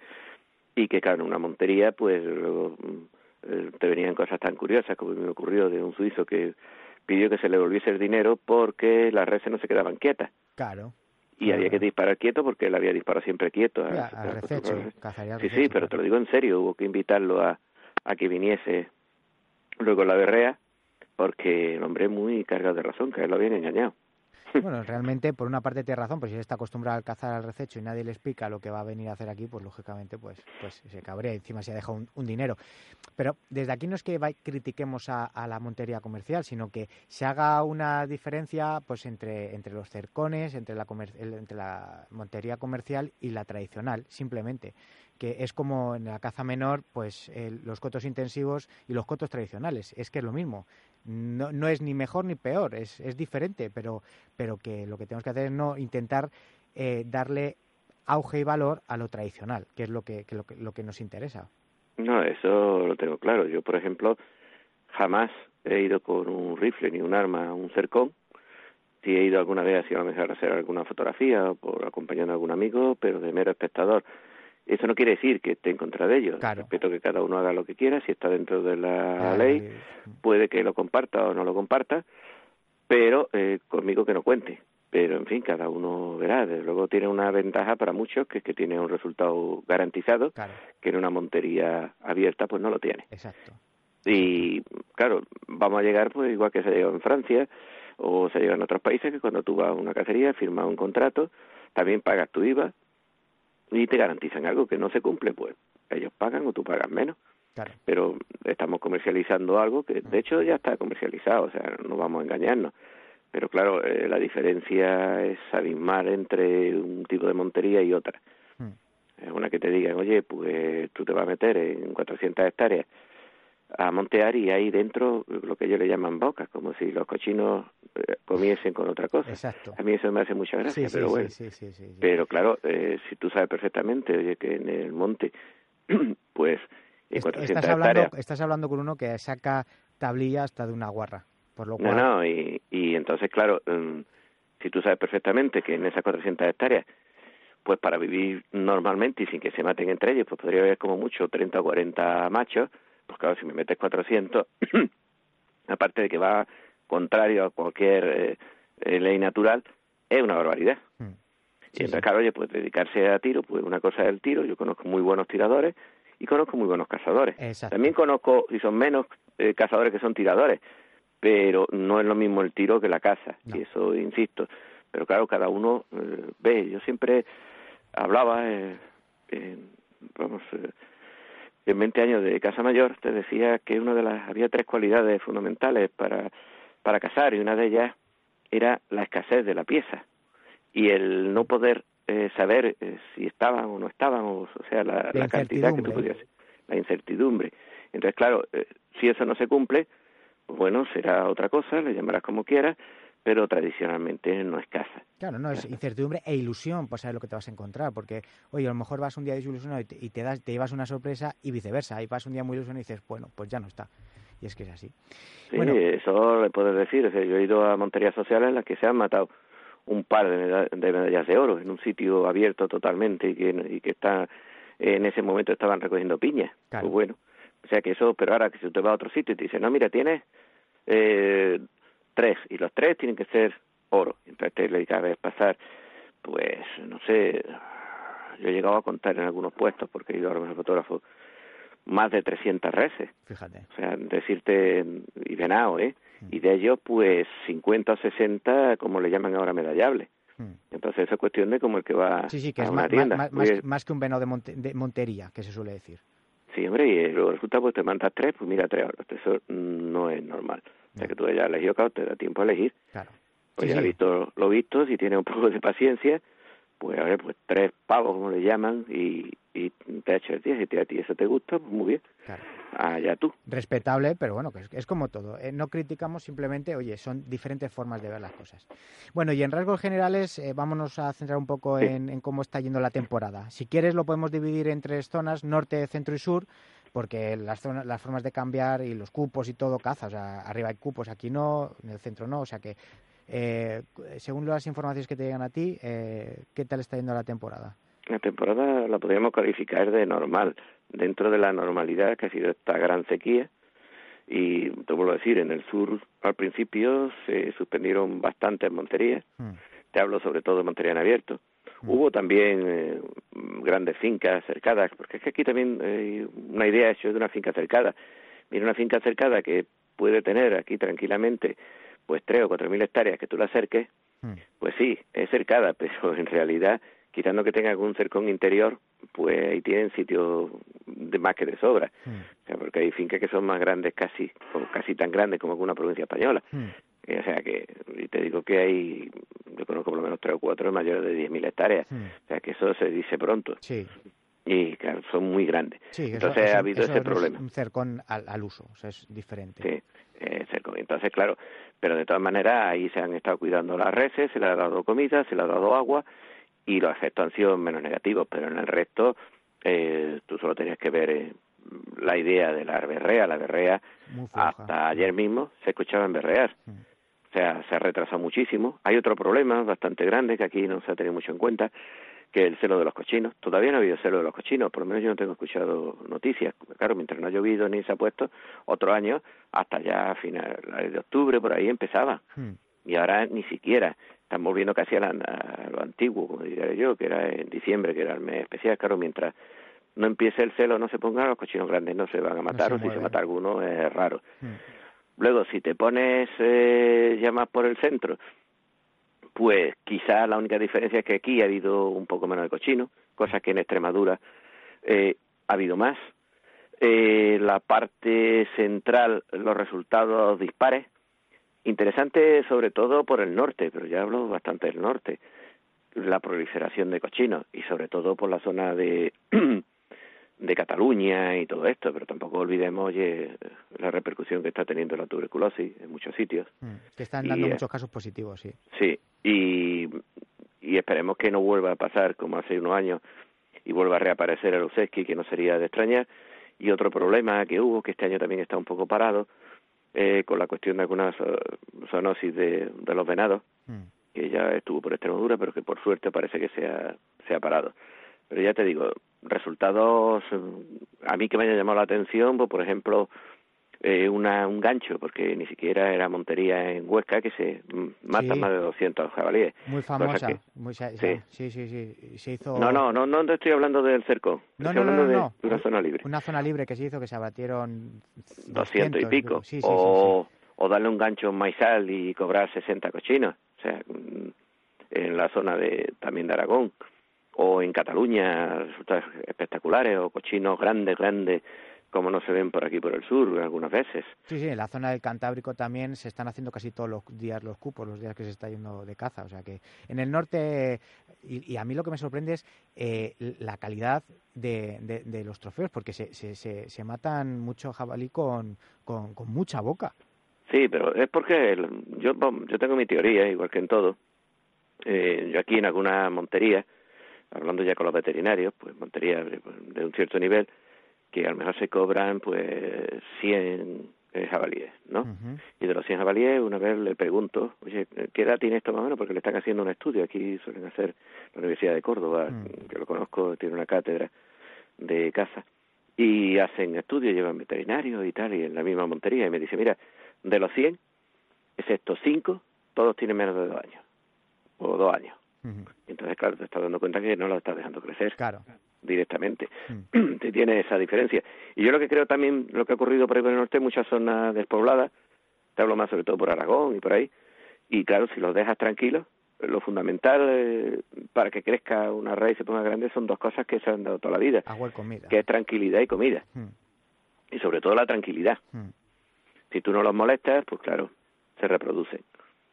Y que, claro, en una montería, pues luego mm, te venían cosas tan curiosas como me ocurrió de un suizo que pidió que se le volviese el dinero porque las reses no se quedaban quietas. Claro y había que disparar quieto porque él había disparado siempre quieto. sí, sí, pero te lo digo en serio, hubo que invitarlo a, a que viniese luego la berrea porque el hombre muy cargado de razón, que él lo habían engañado. Bueno, realmente, por una parte tiene razón, pues si él está acostumbrado a cazar al rececho y nadie le explica lo que va a venir a hacer aquí, pues lógicamente pues, pues se cabrea encima se ha dejado un, dinero. Pero desde aquí no es que critiquemos a, la montería comercial, sino que se haga una diferencia pues entre, entre los cercones, entre la, entre la montería comercial y la tradicional, simplemente que es como en la caza menor, pues los cotos intensivos y los cotos tradicionales. Es que es lo mismo no, no es ni mejor ni peor, es, es diferente, pero, pero que lo que tenemos que hacer es no intentar eh, darle auge y valor a lo tradicional, que es lo que, lo que, lo que nos interesa. No, eso lo tengo claro. Yo, por ejemplo, jamás he ido con un rifle ni un arma a un cercón. Si he ido alguna vez, a hacer alguna fotografía o por acompañando a algún amigo, pero de mero espectador. Eso no quiere decir que esté en contra de ellos. Respeto que cada uno haga lo que quiera. Si está dentro de la ley, puede que lo comparta o no lo comparta, pero eh, conmigo que no cuente. pero en fin, cada uno verá. Desde luego tiene una ventaja para muchos, que es que tiene un resultado garantizado, que en una montería abierta pues no lo tiene. Exacto. Y claro, vamos a llegar pues igual que se ha llegado en Francia o se ha llegado en otros países, que cuando tú vas a una cacería, firmas un contrato, también pagas tu IVA y te garantizan algo que no se cumple, pues ellos pagan o tú pagas menos. Pero estamos comercializando algo que de hecho ya está comercializado, o sea, no vamos a engañarnos. Pero claro, eh, la diferencia es abismal entre un tipo de montería y otra. Es una que te digan, oye, pues tú te vas a meter en 400 hectáreas a montear y ahí dentro lo que ellos le llaman bocas, como si los cochinos eh, comiesen con otra cosa. Exacto. A mí eso me hace mucha gracia, pero bueno. pero claro, eh, si tú sabes perfectamente oye, que en el monte, pues en 400 estás hablando, estás hablando con uno que saca tablilla hasta de una guarra, por lo cual... No, no, y, y entonces, claro, mm, si tú sabes perfectamente que en esas 400 hectáreas pues para vivir normalmente y sin que se maten entre ellos, pues podría haber como mucho 30 o 40 machos, pues claro, si me metes 400, aparte de que va contrario a cualquier eh, eh, ley natural, es una barbaridad. Mm. y entonces, claro, oye, pues dedicarse a tiro, pues una cosa es el tiro, yo conozco muy buenos tiradores y conozco muy buenos cazadores. También conozco, si son menos, eh, cazadores que son tiradores, pero no es lo mismo el tiro que la caza, y eso insisto. Pero claro, cada uno ve, yo siempre hablaba, eh, en 20 años de Casa Mayor, te decía que una de las, había tres cualidades fundamentales para, para casar y una de ellas era la escasez de la pieza y el no poder eh, saber eh, si estaban o no estaban, o, sea, la, cantidad que tú podías, la incertidumbre. Entonces, claro, eh, si eso no se cumple, pues bueno, será otra cosa, le llamarás como quieras, pero tradicionalmente no es caza. Claro, no, es incertidumbre e ilusión por saber lo que te vas a encontrar, porque, oye, a lo mejor vas un día desilusionado y te, y te, das, te llevas una sorpresa y viceversa, y vas un día muy ilusionado y dices, bueno, pues ya no está. Y es que es así. Sí, eso le puedes decir. yo he ido a monterías sociales en las que se han matado un par de, medallas de oro en un sitio abierto totalmente y que, y que está en ese momento estaban recogiendo piñas. Pues bueno, o sea que eso, pero ahora que si te vas a otro sitio y te dicen, no, mira, tienes eh, tres, y los tres tienen que ser oro. Entonces te le cabe pasar, pues, no sé, yo he llegado a contar en algunos puestos, porque he ido a los fotógrafos, más de 300 reses. Fíjate. O sea, decirte, y venado, ¿eh? Mm. Y de ellos, pues, 50 o 60, como le llaman ahora, medallables. Mm. Entonces, eso es cuestión de como el que va sí, sí, que a es una más, tienda. Más, más, que un venado de, de montería, que se suele decir. Sí, hombre, y luego resulta pues te mandas tres, pues mira, tres horas. Eso no es normal. O sea que tú hayas elegido, claro, te da tiempo a elegir. Claro. Pues ya visto lo visto, si tienes un poco de paciencia, pues a ver, pues tres pavos, como le llaman, y, y te ha hecho el día. Si a ti eso te gusta, pues muy bien. Claro. Allá tú. Respetable, pero bueno, que es, es como todo. Eh, no criticamos simplemente, oye, son diferentes formas de ver las cosas. Bueno, y en rasgos generales, eh, vámonos a centrar un poco en, en, cómo está yendo la temporada. Si quieres, lo podemos dividir en tres zonas, norte, centro y sur porque las, zonas, las formas de cambiar y los cupos y todo caza, o sea, arriba hay cupos, aquí no, en el centro no, o sea que eh, según las informaciones que te llegan a ti, eh, ¿qué tal está yendo la temporada? La temporada la podríamos calificar de normal, dentro de la normalidad que ha sido esta gran sequía. Y te vuelvo a decir, en el sur al principio se suspendieron bastantes monterías. Hmm. Te hablo sobre todo de montería en abierto. Hubo también eh, grandes fincas cercadas, porque es que aquí también hay una idea hecho de una finca cercada. Mira, una finca cercada que puede tener aquí tranquilamente pues tres o cuatro mil hectáreas que tú la acerques, mm. pues sí, es cercada, pero en realidad, quitando que tenga algún cercón interior, pues ahí tienen sitios de más que de sobra. Mm. O sea, porque hay fincas que son más grandes casi, o casi tan grandes como una provincia española. Eh, o sea que, y te digo que hay, yo conozco por lo menos tres o cuatro mayores de 10.000 hectáreas. Hmm. O sea que eso se dice pronto. Sí. Y claro, son muy grandes. Entonces ha habido ese problema. un cercón al, uso, o sea, es diferente. Sí, eh, cercón. Entonces, claro, pero de todas maneras ahí se han estado cuidando las reses, se le ha dado comida, se le ha dado agua y los efectos han sido menos negativos, pero en el resto eh, tú solo tenías que ver eh, la idea de la berrea. La berrea hasta ayer mismo se escuchaba en berrear. Hmm. O sea, se ha retrasado muchísimo. Hay otro problema bastante grande que aquí no se ha tenido mucho en cuenta, que es el celo de los cochinos. Todavía no ha habido celo de los cochinos, por lo menos yo no tengo escuchado noticias. Claro, mientras no ha llovido ni se ha puesto, otro año, hasta ya a finales de octubre, por ahí empezaba. Hmm. Y ahora ni siquiera. Están volviendo casi a, lo antiguo, como diría yo, que era en diciembre, que era el mes especial, claro, mientras no empiece el celo, no se pongan los cochinos grandes, no se van a matar, o si se mata alguno es raro. Mm. Luego, si te pones eh, ya más por el centro, pues quizá la única diferencia es que aquí ha habido un poco menos de cochino, cosas que en Extremadura eh, ha habido más. Eh, la parte central, los resultados dispares. Interesante sobre todo por el norte, pero ya hablo bastante del norte. La proliferación de cochinos y sobre todo por la zona de de Cataluña y todo esto, pero tampoco olvidemos oye, la repercusión que está teniendo la tuberculosis en muchos sitios. Mm, que están dando muchos casos positivos, sí. Sí, y, y esperemos que no vuelva a pasar como hace unos años y vuelva a reaparecer el Useski, que no sería de extrañar. Y otro problema que hubo, que este año también está un poco parado, eh, con la cuestión de algunas zoonosis de, de los venados, mm. que ya estuvo por Extremadura, pero que por suerte parece que se ha, se ha parado. Pero ya te digo, resultados a mí que me haya llamado la atención, pues, por ejemplo, eh, una, un gancho, porque ni siquiera era Montería en Huesca, que se matan más de 200 jabalíes. Muy famosa. muy, sí. sí. sí, sí, Se hizo... No, no, no, no te estoy hablando del cerco. No, estoy no, hablando no, de una zona libre. Una zona libre que se hizo, que se abatieron 200, y pico. o, o darle un gancho en maizal y cobrar 60 cochinos. O sea, en la zona de también de Aragón o en Cataluña resultados espectaculares o cochinos grandes, grandes como no se ven por aquí por el sur algunas veces. Sí, sí, en la zona del Cantábrico también se están haciendo casi todos los días los cupos, los días que se está yendo de caza. O sea que en el norte, y, a mí lo que me sorprende es eh, la calidad de, de, los trofeos, porque se, se, se, matan mucho jabalí con, con, mucha boca. Sí, pero es porque yo, yo tengo mi teoría, igual que en todo. Eh, yo aquí en alguna montería, hablando ya con los veterinarios, pues montería de, un cierto nivel, que a lo mejor se cobran pues 100 eh, jabalíes, ¿no? Y de los 100 jabalíes, una vez le pregunto, oye, ¿qué edad tiene esto más o menos? Porque le están haciendo un estudio, aquí suelen hacer la Universidad de Córdoba, mm. que lo conozco, tiene una cátedra de caza, y hacen estudios, llevan veterinarios y tal, y en la misma montería, y me dice, mira, de los 100, excepto 5, todos tienen menos de dos años, o dos años. Entonces, claro, te estás dando cuenta que no lo estás dejando crecer. Claro. Directamente. Mm. tiene esa diferencia. Y yo lo que creo también, lo que ha ocurrido por ahí por el norte, muchas zonas despobladas, te hablo más sobre todo por Aragón y por ahí, y claro, si los dejas tranquilos, lo fundamental eh, para que crezca una raíz y se ponga grande son dos cosas que se han dado toda la vida. Agua y comida. Que es tranquilidad y comida. Mm. Y sobre todo la tranquilidad. Mm. Si tú no los molestas, pues claro, se reproducen.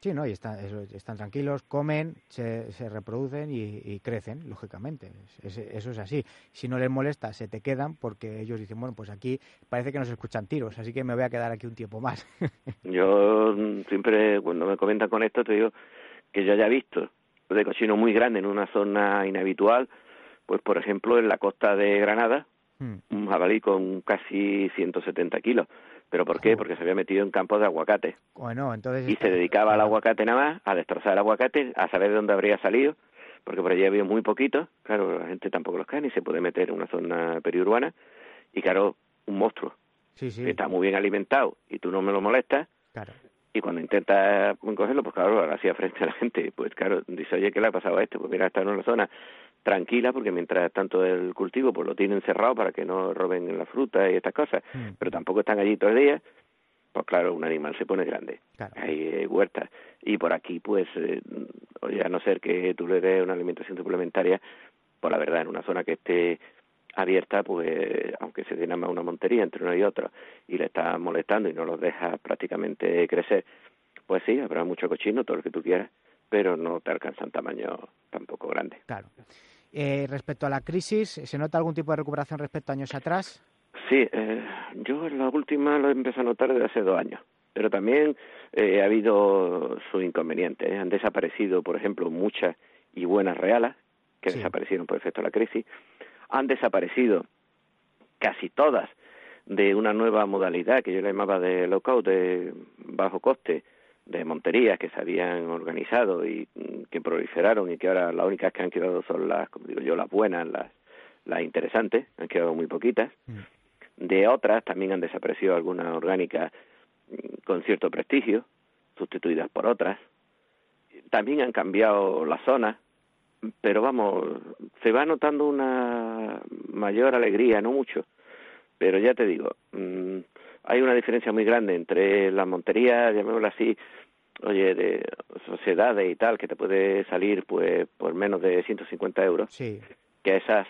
Sí, ¿no? Y están, están tranquilos, comen, se, se reproducen y, crecen, lógicamente. eso es así. Si no les molesta, se te quedan porque ellos dicen, bueno, pues aquí parece que nos escuchan tiros, así que me voy a quedar aquí un tiempo más. yo siempre, cuando me comentan con esto, te digo que yo haya visto de cochino muy grande en una zona inhabitual, pues por ejemplo en la costa de Granada, hmm. un jabalí con casi 170 kilos ¿Pero por qué? Porque se había metido en campos de aguacate. Bueno, entonces... Y se dedicaba al aguacate nada más, a destrozar el aguacate, a saber de dónde habría salido, porque por allí había muy poquito, claro, la gente tampoco los cae ni se puede meter en una zona periurbana, y claro, un monstruo. Sí, sí. está muy bien alimentado y tú no me lo molestas. Claro. Y cuando intentas cogerlo, pues claro, lo hacía frente a la gente. Pues claro, dice, oye, ¿qué le ha pasado a esto? Pues mira, está en una zona tranquila porque mientras tanto el cultivo pues lo tienen cerrado para que no roben la fruta y estas cosas, mm. pero tampoco están allí todo el día, pues claro, un animal se pone grande. Hay eh, huertas. Y por aquí, pues, eh, a no ser que tú le des una alimentación suplementaria, pues la verdad, en una zona que esté abierta, pues, aunque se tiene más una montería entre uno y otro, y le está molestando y no los deja prácticamente crecer, pues sí, habrá mucho cochino, todo lo que tú quieras, pero no te alcanzan tamaño tampoco grande. Claro. Eh, respecto a la crisis, ¿se nota algún tipo de recuperación respecto a años atrás? Sí, eh, yo en la última lo empecé a notar desde hace dos años, pero también eh, ha habido sus inconvenientes. Han desaparecido, por ejemplo, muchas y buenas realas, que desaparecieron por efecto de la crisis. Han desaparecido casi todas de una nueva modalidad que yo le llamaba de lockout, de bajo coste, de monterías que se habían organizado y mm, que proliferaron y que ahora las únicas que han quedado son las, como digo yo, las buenas, las, las interesantes, han quedado muy poquitas. Mm. De otras también han desaparecido algunas orgánicas mm, con cierto prestigio, sustituidas por otras. también han cambiado las zonas, pero vamos, se va notando una mayor alegría, no mucho, pero ya te digo, hay una diferencia muy grande entre las monterías, llamémoslo así, oye, de sociedades y tal, que te puede salir pues por menos de 150 euros, sí. que a esas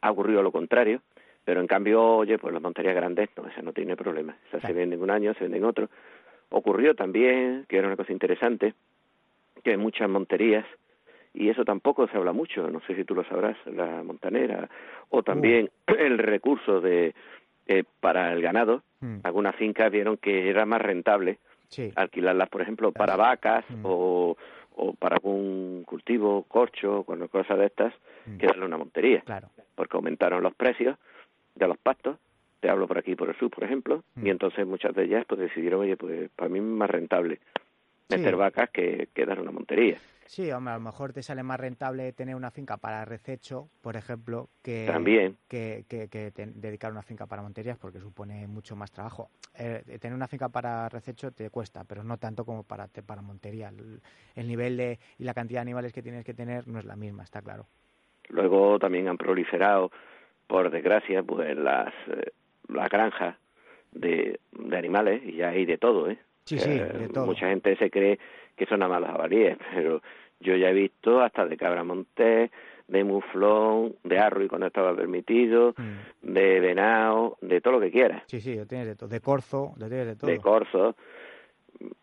ha ocurrido lo contrario, pero en cambio, oye, pues las monterías grandes, no, esa no tiene problema, esas se venden un año, se venden otro. Ocurrió también, que era una cosa interesante, que hay muchas monterías, y eso tampoco se habla mucho, no sé si tú lo sabrás, la montanera, o también el recurso de eh, para el ganado, mm. algunas fincas vieron que era más rentable alquilarlas, por ejemplo, para vacas mm. o, o para algún cultivo, corcho, cosas de estas, mm. que darle una montería. Claro. Porque aumentaron los precios de los pastos, te hablo por aquí, por el sur, por ejemplo, y entonces muchas de ellas pues decidieron, oye, pues para mí es más rentable meter vacas que, que dar una montería. Sí, hombre, a lo mejor te sale más rentable tener una finca para rececho, por ejemplo, que, que, que, dedicar una finca para monterías porque supone mucho más trabajo. Eh, tener una finca para rececho te cuesta, pero no tanto como para, para montería. El, nivel de, y la cantidad de animales que tienes que tener no es la misma, está claro. Luego también han proliferado, por desgracia, pues las, eh, las granjas de, de animales y ya hay de todo, ¿eh? Sí, sí, eh, de todo. Mucha gente se cree que son nada más las jabalíes, pero yo ya he visto hasta de cabra montés, de muflón, de arro y cuando estaba permitido, mm. de venado, de todo lo que quieras. Sí, sí, tienes de todo, de corzo, de, de todo. De corzo.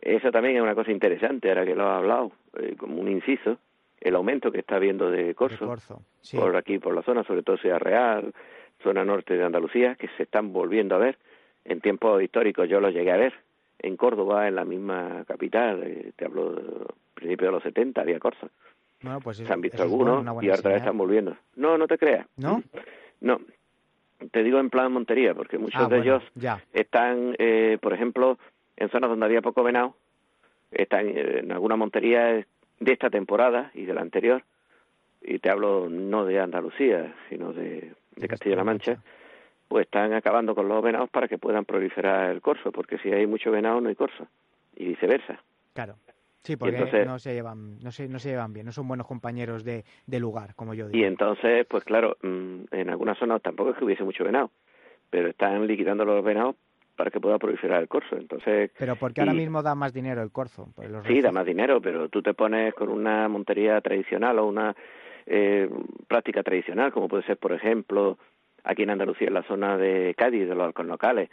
Eso también es una cosa interesante, ahora que lo has hablado, eh, como un inciso, el aumento que está habiendo de corzo, corzo por aquí, por la zona, sobre todo Ciudad Real, zona norte de Andalucía, que se están volviendo a ver. En tiempos históricos yo los llegué a ver, en Córdoba, en la misma capital, eh, te hablo de principios de los 70, había corzos. Bueno, pues Se han visto algunos y ahora están volviendo. No, no te creas. ¿No? No. Te digo en plan Montería, porque muchos ah, de ellos ya. están, eh, por ejemplo, en zonas donde había poco venado, están en alguna montería de esta temporada y de la anterior, y te hablo no de Andalucía, sino de, de Castilla-La Mancha, pues están acabando con los venados para que puedan proliferar el corso, porque si hay mucho venado no hay corso, y viceversa. Claro. Sí, porque no se llevan, no se, no se llevan bien, no son buenos compañeros de, de lugar, como yo digo. Y entonces, pues claro, mm, en algunas zonas tampoco es que hubiese mucho venado, pero están liquidando los venados para que pueda proliferar el corso. Entonces, pero porque ahora mismo da más dinero el corzo. Pues sí, da más dinero, pero tú te pones con una montería tradicional o una eh, práctica tradicional, como puede ser, por ejemplo, aquí en Andalucía, en la zona de Cádiz, de los locales,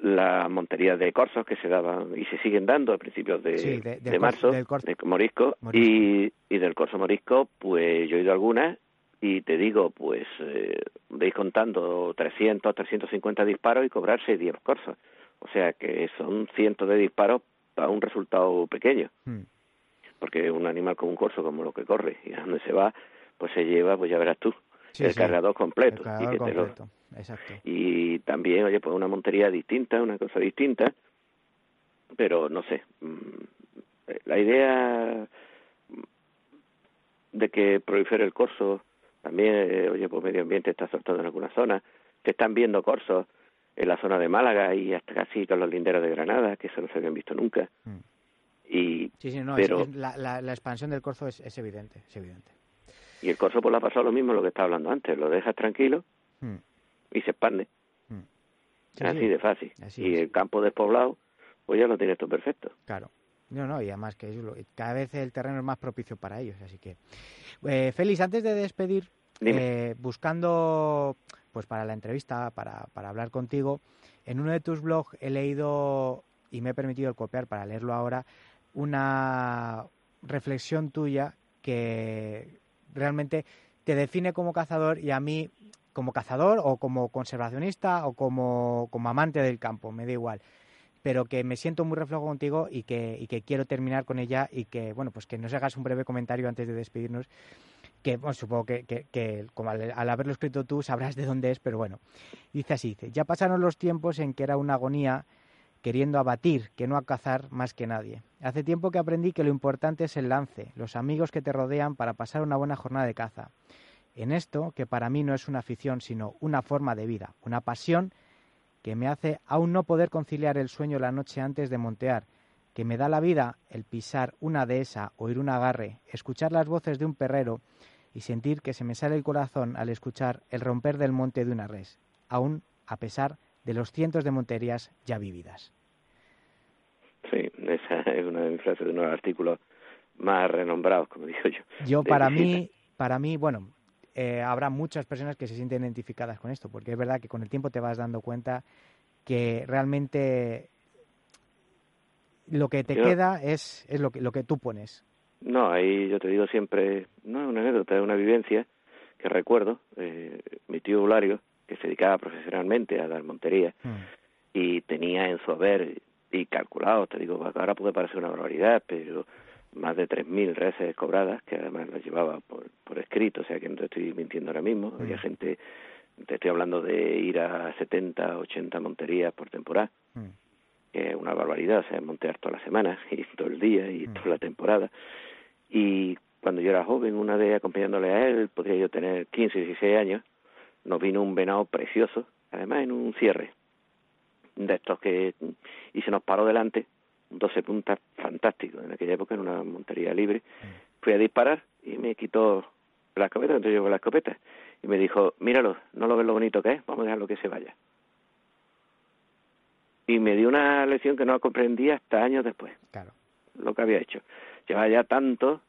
las monterías de corzos que se daban y se siguen dando a principios de, de, marzo, de morisco, Y, y, del corso morisco, pues yo he ido a algunas y te digo, pues eh, veis contando 300, 350 disparos y cobrarse 10 corzos. O sea que son cientos de disparos para un resultado pequeño. Hmm. Porque un animal como un corso, como lo que corre y a donde se va, pues se lleva, pues ya verás tú, el cargador completo. y, también, oye, pues una montería distinta, una cosa distinta, pero no sé. Mm, la idea de que prolifere el corso, también, eh, oye, pues medio ambiente está soltando en algunas zonas, que están viendo corsos en la zona de Málaga y hasta casi con los linderos de Granada, que eso no se habían visto nunca. Mm. Y, sí, sí, no, pero... la, la, expansión del corzo es, es evidente, es evidente. Y el corso pues le ha pasado lo mismo lo que estaba hablando antes, lo dejas tranquilo hmm. y se expande. Hmm. así de fácil. y el campo despoblado, pues ya lo tienes todo perfecto. Claro. No, no, y además que cada vez el terreno es más propicio para ellos, así que... Eh, Félix, antes de despedir, eh, buscando pues para la entrevista, para, para hablar contigo, en uno de tus blogs he leído, y me he permitido copiar para leerlo ahora, una reflexión tuya que realmente te define como cazador y a mí como cazador o como conservacionista o como, como amante del campo, me da igual. Pero que me siento muy reflejo contigo y que, y que quiero terminar con ella y que, bueno, pues que nos hagas un breve comentario antes de despedirnos, que bueno, supongo que, que, como al, al, haberlo escrito tú sabrás de dónde es, pero bueno, dice así, dice, ya pasaron los tiempos en que era una agonía queriendo abatir, que no a cazar más que nadie. Hace tiempo que aprendí que lo importante es el lance, los amigos que te rodean para pasar una buena jornada de caza. En esto, que para mí no es una afición, sino una forma de vida, una pasión que me hace aún no poder conciliar el sueño la noche antes de montear, que me da la vida el pisar una dehesa, oír un agarre, escuchar las voces de un perrero y sentir que se me sale el corazón al escuchar el romper del monte de una res, aún a pesar de los cientos de monterías ya vividas. Sí, esa es una de mis frases de unos artículos más renombrados, como digo yo. Yo, para mí, para mí, bueno, eh, habrá muchas personas que se sienten identificadas con esto, porque es verdad que con el tiempo te vas dando cuenta que realmente lo que te queda es, es lo, que, lo que tú pones. No, ahí yo te digo siempre, no es una anécdota, es una vivencia que recuerdo. Eh, mi tío Eulario, que se dedicaba profesionalmente a dar montería, hmm. y tenía en su haber y calculado, te digo, ahora puede parecer una barbaridad, pero más de 3.000 reses cobradas, que además las llevaba por, por escrito, o sea que no te estoy mintiendo ahora mismo. Había hmm. gente, te estoy hablando de ir a 70, 80 monterías por temporada. Hmm que es una barbaridad, o sea, montear toda la semana y todo el día y toda la temporada. Y cuando yo era joven, una vez acompañándole a él, podría yo tener 15, 16 años, nos vino un venado precioso, además en un cierre de estos que y se nos paró delante, un 12 puntas fantástico en aquella época en una montería libre. Fui a disparar y me quitó la escopeta, entonces yo con la escopeta y me dijo, míralo, no lo ves lo bonito que es, vamos a dejarlo que se vaya y me dio una lección que no comprendía hasta años después. Claro. Lo que había hecho. Llevaba ya tanto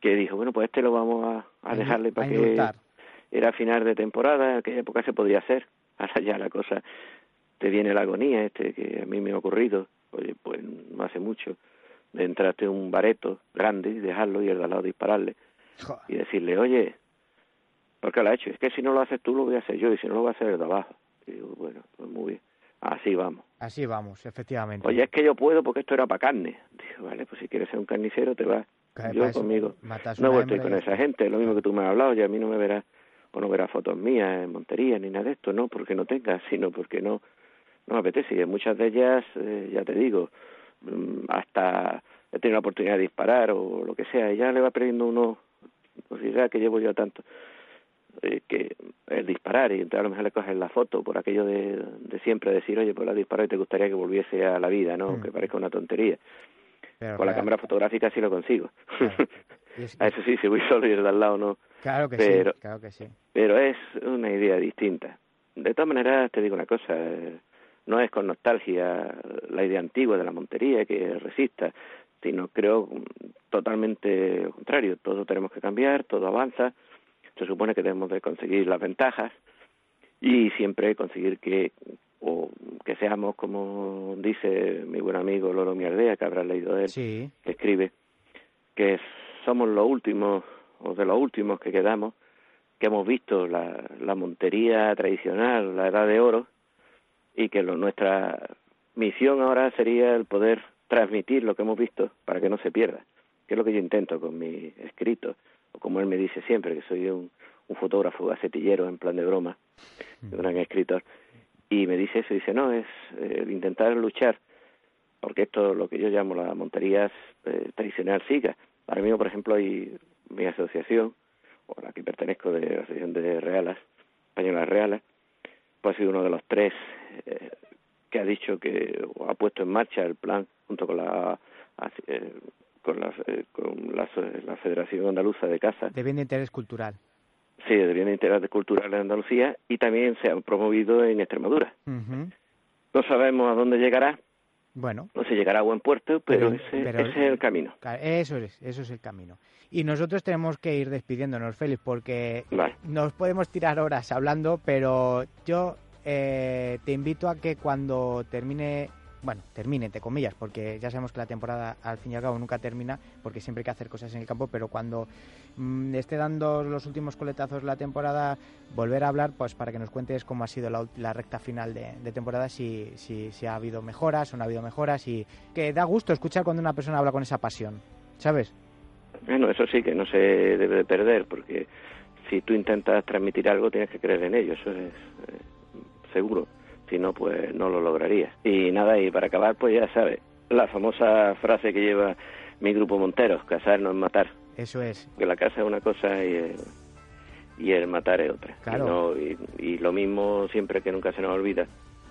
que dijo, bueno, pues este lo vamos a, dejarle para que era final de temporada, en aquella época se podía hacer. Ahora ya la cosa te viene la agonía, este que a mí me ha ocurrido, oye, pues no hace mucho, de entrarte en un bareto grande y dejarlo y el de al lado dispararle y decirle, oye, ¿por qué lo ha hecho? Es que si no lo haces tú, lo voy a hacer yo, y si no lo va a hacer el de abajo. Y digo, bueno, pues muy bien. Así vamos. Así vamos, efectivamente. Oye, es que yo puedo porque esto era para carne. Dijo, vale, pues si quieres ser un carnicero te vas. Yo conmigo. No voy con esa gente, lo mismo que tú me has hablado, y a mí no me verás o no verás fotos mías en Montería ni nada de esto, no porque no tengas, sino porque no, no me apetece. Y en muchas de ellas, eh, ya te digo, mm, hasta he tenido la oportunidad de disparar o lo que sea, y ya le va perdiendo uno, ya que llevo yo tanto eh, que el disparar y entonces a lo mejor le coges la foto por aquello de, de siempre decir oye pues la disparó y te gustaría que volviese a la vida no mm. que parezca una tontería. Con la cámara fotográfica sí lo consigo a eso sí si voy solo y el de al lado no. Claro que pero, sí claro que sí. pero es una idea distinta. De todas maneras te digo una cosa no es con nostalgia la idea antigua de la montería que resista sino creo totalmente lo contrario. Todo tenemos que cambiar todo avanza. Se supone que debemos de conseguir las ventajas y siempre conseguir que o que seamos como dice mi buen amigo Loro Miardea que habrá leído él que escribe que somos los últimos o de los últimos que quedamos que hemos visto la, la montería tradicional la edad de oro y que lo, nuestra misión ahora sería el poder transmitir lo que hemos visto para que no se pierda que es lo que yo intento con mi escrito o como él me dice siempre, que soy un, un fotógrafo gacetillero en plan de broma, un gran escritor, y me dice eso, dice, no, es eh, intentar luchar, porque esto, lo que yo llamo la montería eh, tradicional siga. Ahora mismo, por ejemplo, hay mi asociación, o la que pertenezco de la Asociación de Realas, Españolas Realas, pues ha sido uno de los tres eh, que ha dicho que o ha puesto en marcha el plan junto con la eh, con, la, eh, con la, la, Federación Andaluza de Caza. De bien de interés cultural. Sí, de bien de interés cultural en Andalucía y también se han promovido en Extremadura. No sabemos a dónde llegará. Bueno. No se llegará a buen puerto, pero, ese, es el camino. Eso es, eso es el camino. Y nosotros tenemos que ir despidiéndonos, Félix, porque nos podemos tirar horas hablando, pero yo eh, te invito a que cuando termine bueno, termine, entre comillas, porque ya sabemos que la temporada al fin y al cabo nunca termina, porque siempre hay que hacer cosas en el campo, pero cuando mm, esté dando los últimos coletazos la temporada, volver a hablar, pues para que nos cuentes cómo ha sido la, recta final de, temporada, si, si, si, ha habido mejoras o no ha habido mejoras, y que da gusto escuchar cuando una persona habla con esa pasión, ¿sabes? Bueno, eso sí que no se debe de perder, porque si tú intentas transmitir algo, tienes que creer en ello, eso es eh, seguro si no, pues no lo lograría. Y nada, y para acabar, pues ya sabes, la famosa frase que lleva mi grupo Monteros, casar no es matar. Eso es. Que la casa es una cosa y el, y el matar es otra. Claro. Y, y, lo mismo siempre que nunca se nos olvida,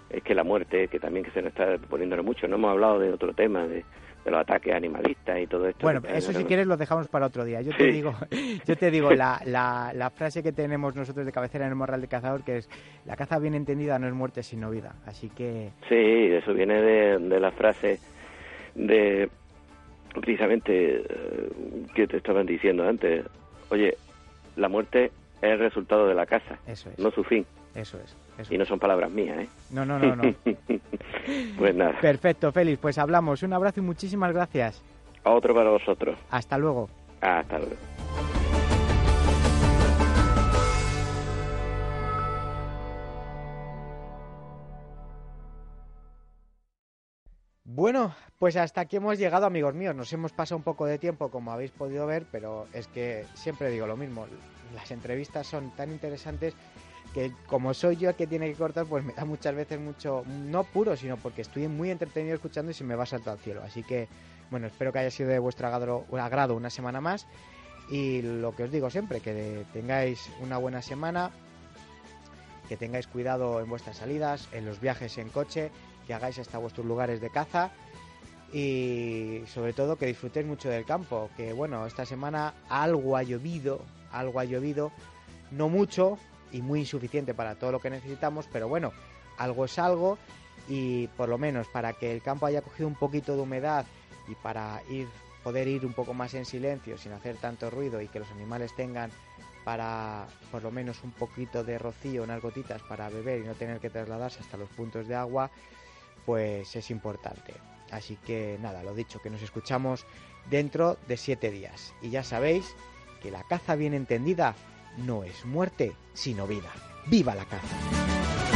es que la muerte, que también que se nos está poniendo mucho, no hemos hablado de otro tema, de, los ataques animalistas y todo esto. Bueno, eso si quieres lo dejamos para otro día. Yo te digo, yo te digo la, la, frase que tenemos nosotros de cabecera en el Morral de Cazador, que es, la caza bien entendida no es muerte sino vida. Así que... Sí, eso viene de, de la frase de precisamente eh, que te estaban diciendo antes. Oye, la muerte es el resultado de la caza, no su fin. Eso es. Y no son palabras mías, ¿eh? No, no, no, no. pues nada. Perfecto, Félix. Pues hablamos. Un abrazo y muchísimas gracias. A otro para vosotros. Hasta luego. Hasta luego. Bueno, pues hasta aquí hemos llegado, amigos míos. Nos hemos pasado un poco de tiempo, como habéis podido ver, pero es que siempre digo lo mismo. Las entrevistas son tan interesantes que como soy yo el que tiene que cortar, pues me da muchas veces mucho, no puro, sino porque estoy muy entretenido escuchando y se me va salto al cielo. Así que, bueno, espero que haya sido de vuestro agrado, una semana más. Y lo que os digo siempre, que tengáis una buena semana, que tengáis cuidado en vuestras salidas, en los viajes en coche, que hagáis hasta vuestros lugares de caza y sobre todo que disfrutéis mucho del campo, que bueno, esta semana algo ha llovido, algo ha llovido, no mucho, y muy insuficiente para todo lo que necesitamos, pero bueno, algo es algo y por lo menos para que el campo haya cogido un poquito de humedad y para ir poder ir un poco más en silencio sin hacer tanto ruido y que los animales tengan para por lo menos un poquito de rocío, unas gotitas para beber y no tener que trasladarse hasta los puntos de agua, pues es importante. Así que nada, lo dicho, que nos escuchamos dentro de siete días. Y ya sabéis que la caza bien entendida no es muerte, sino vida. ¡Viva la caza!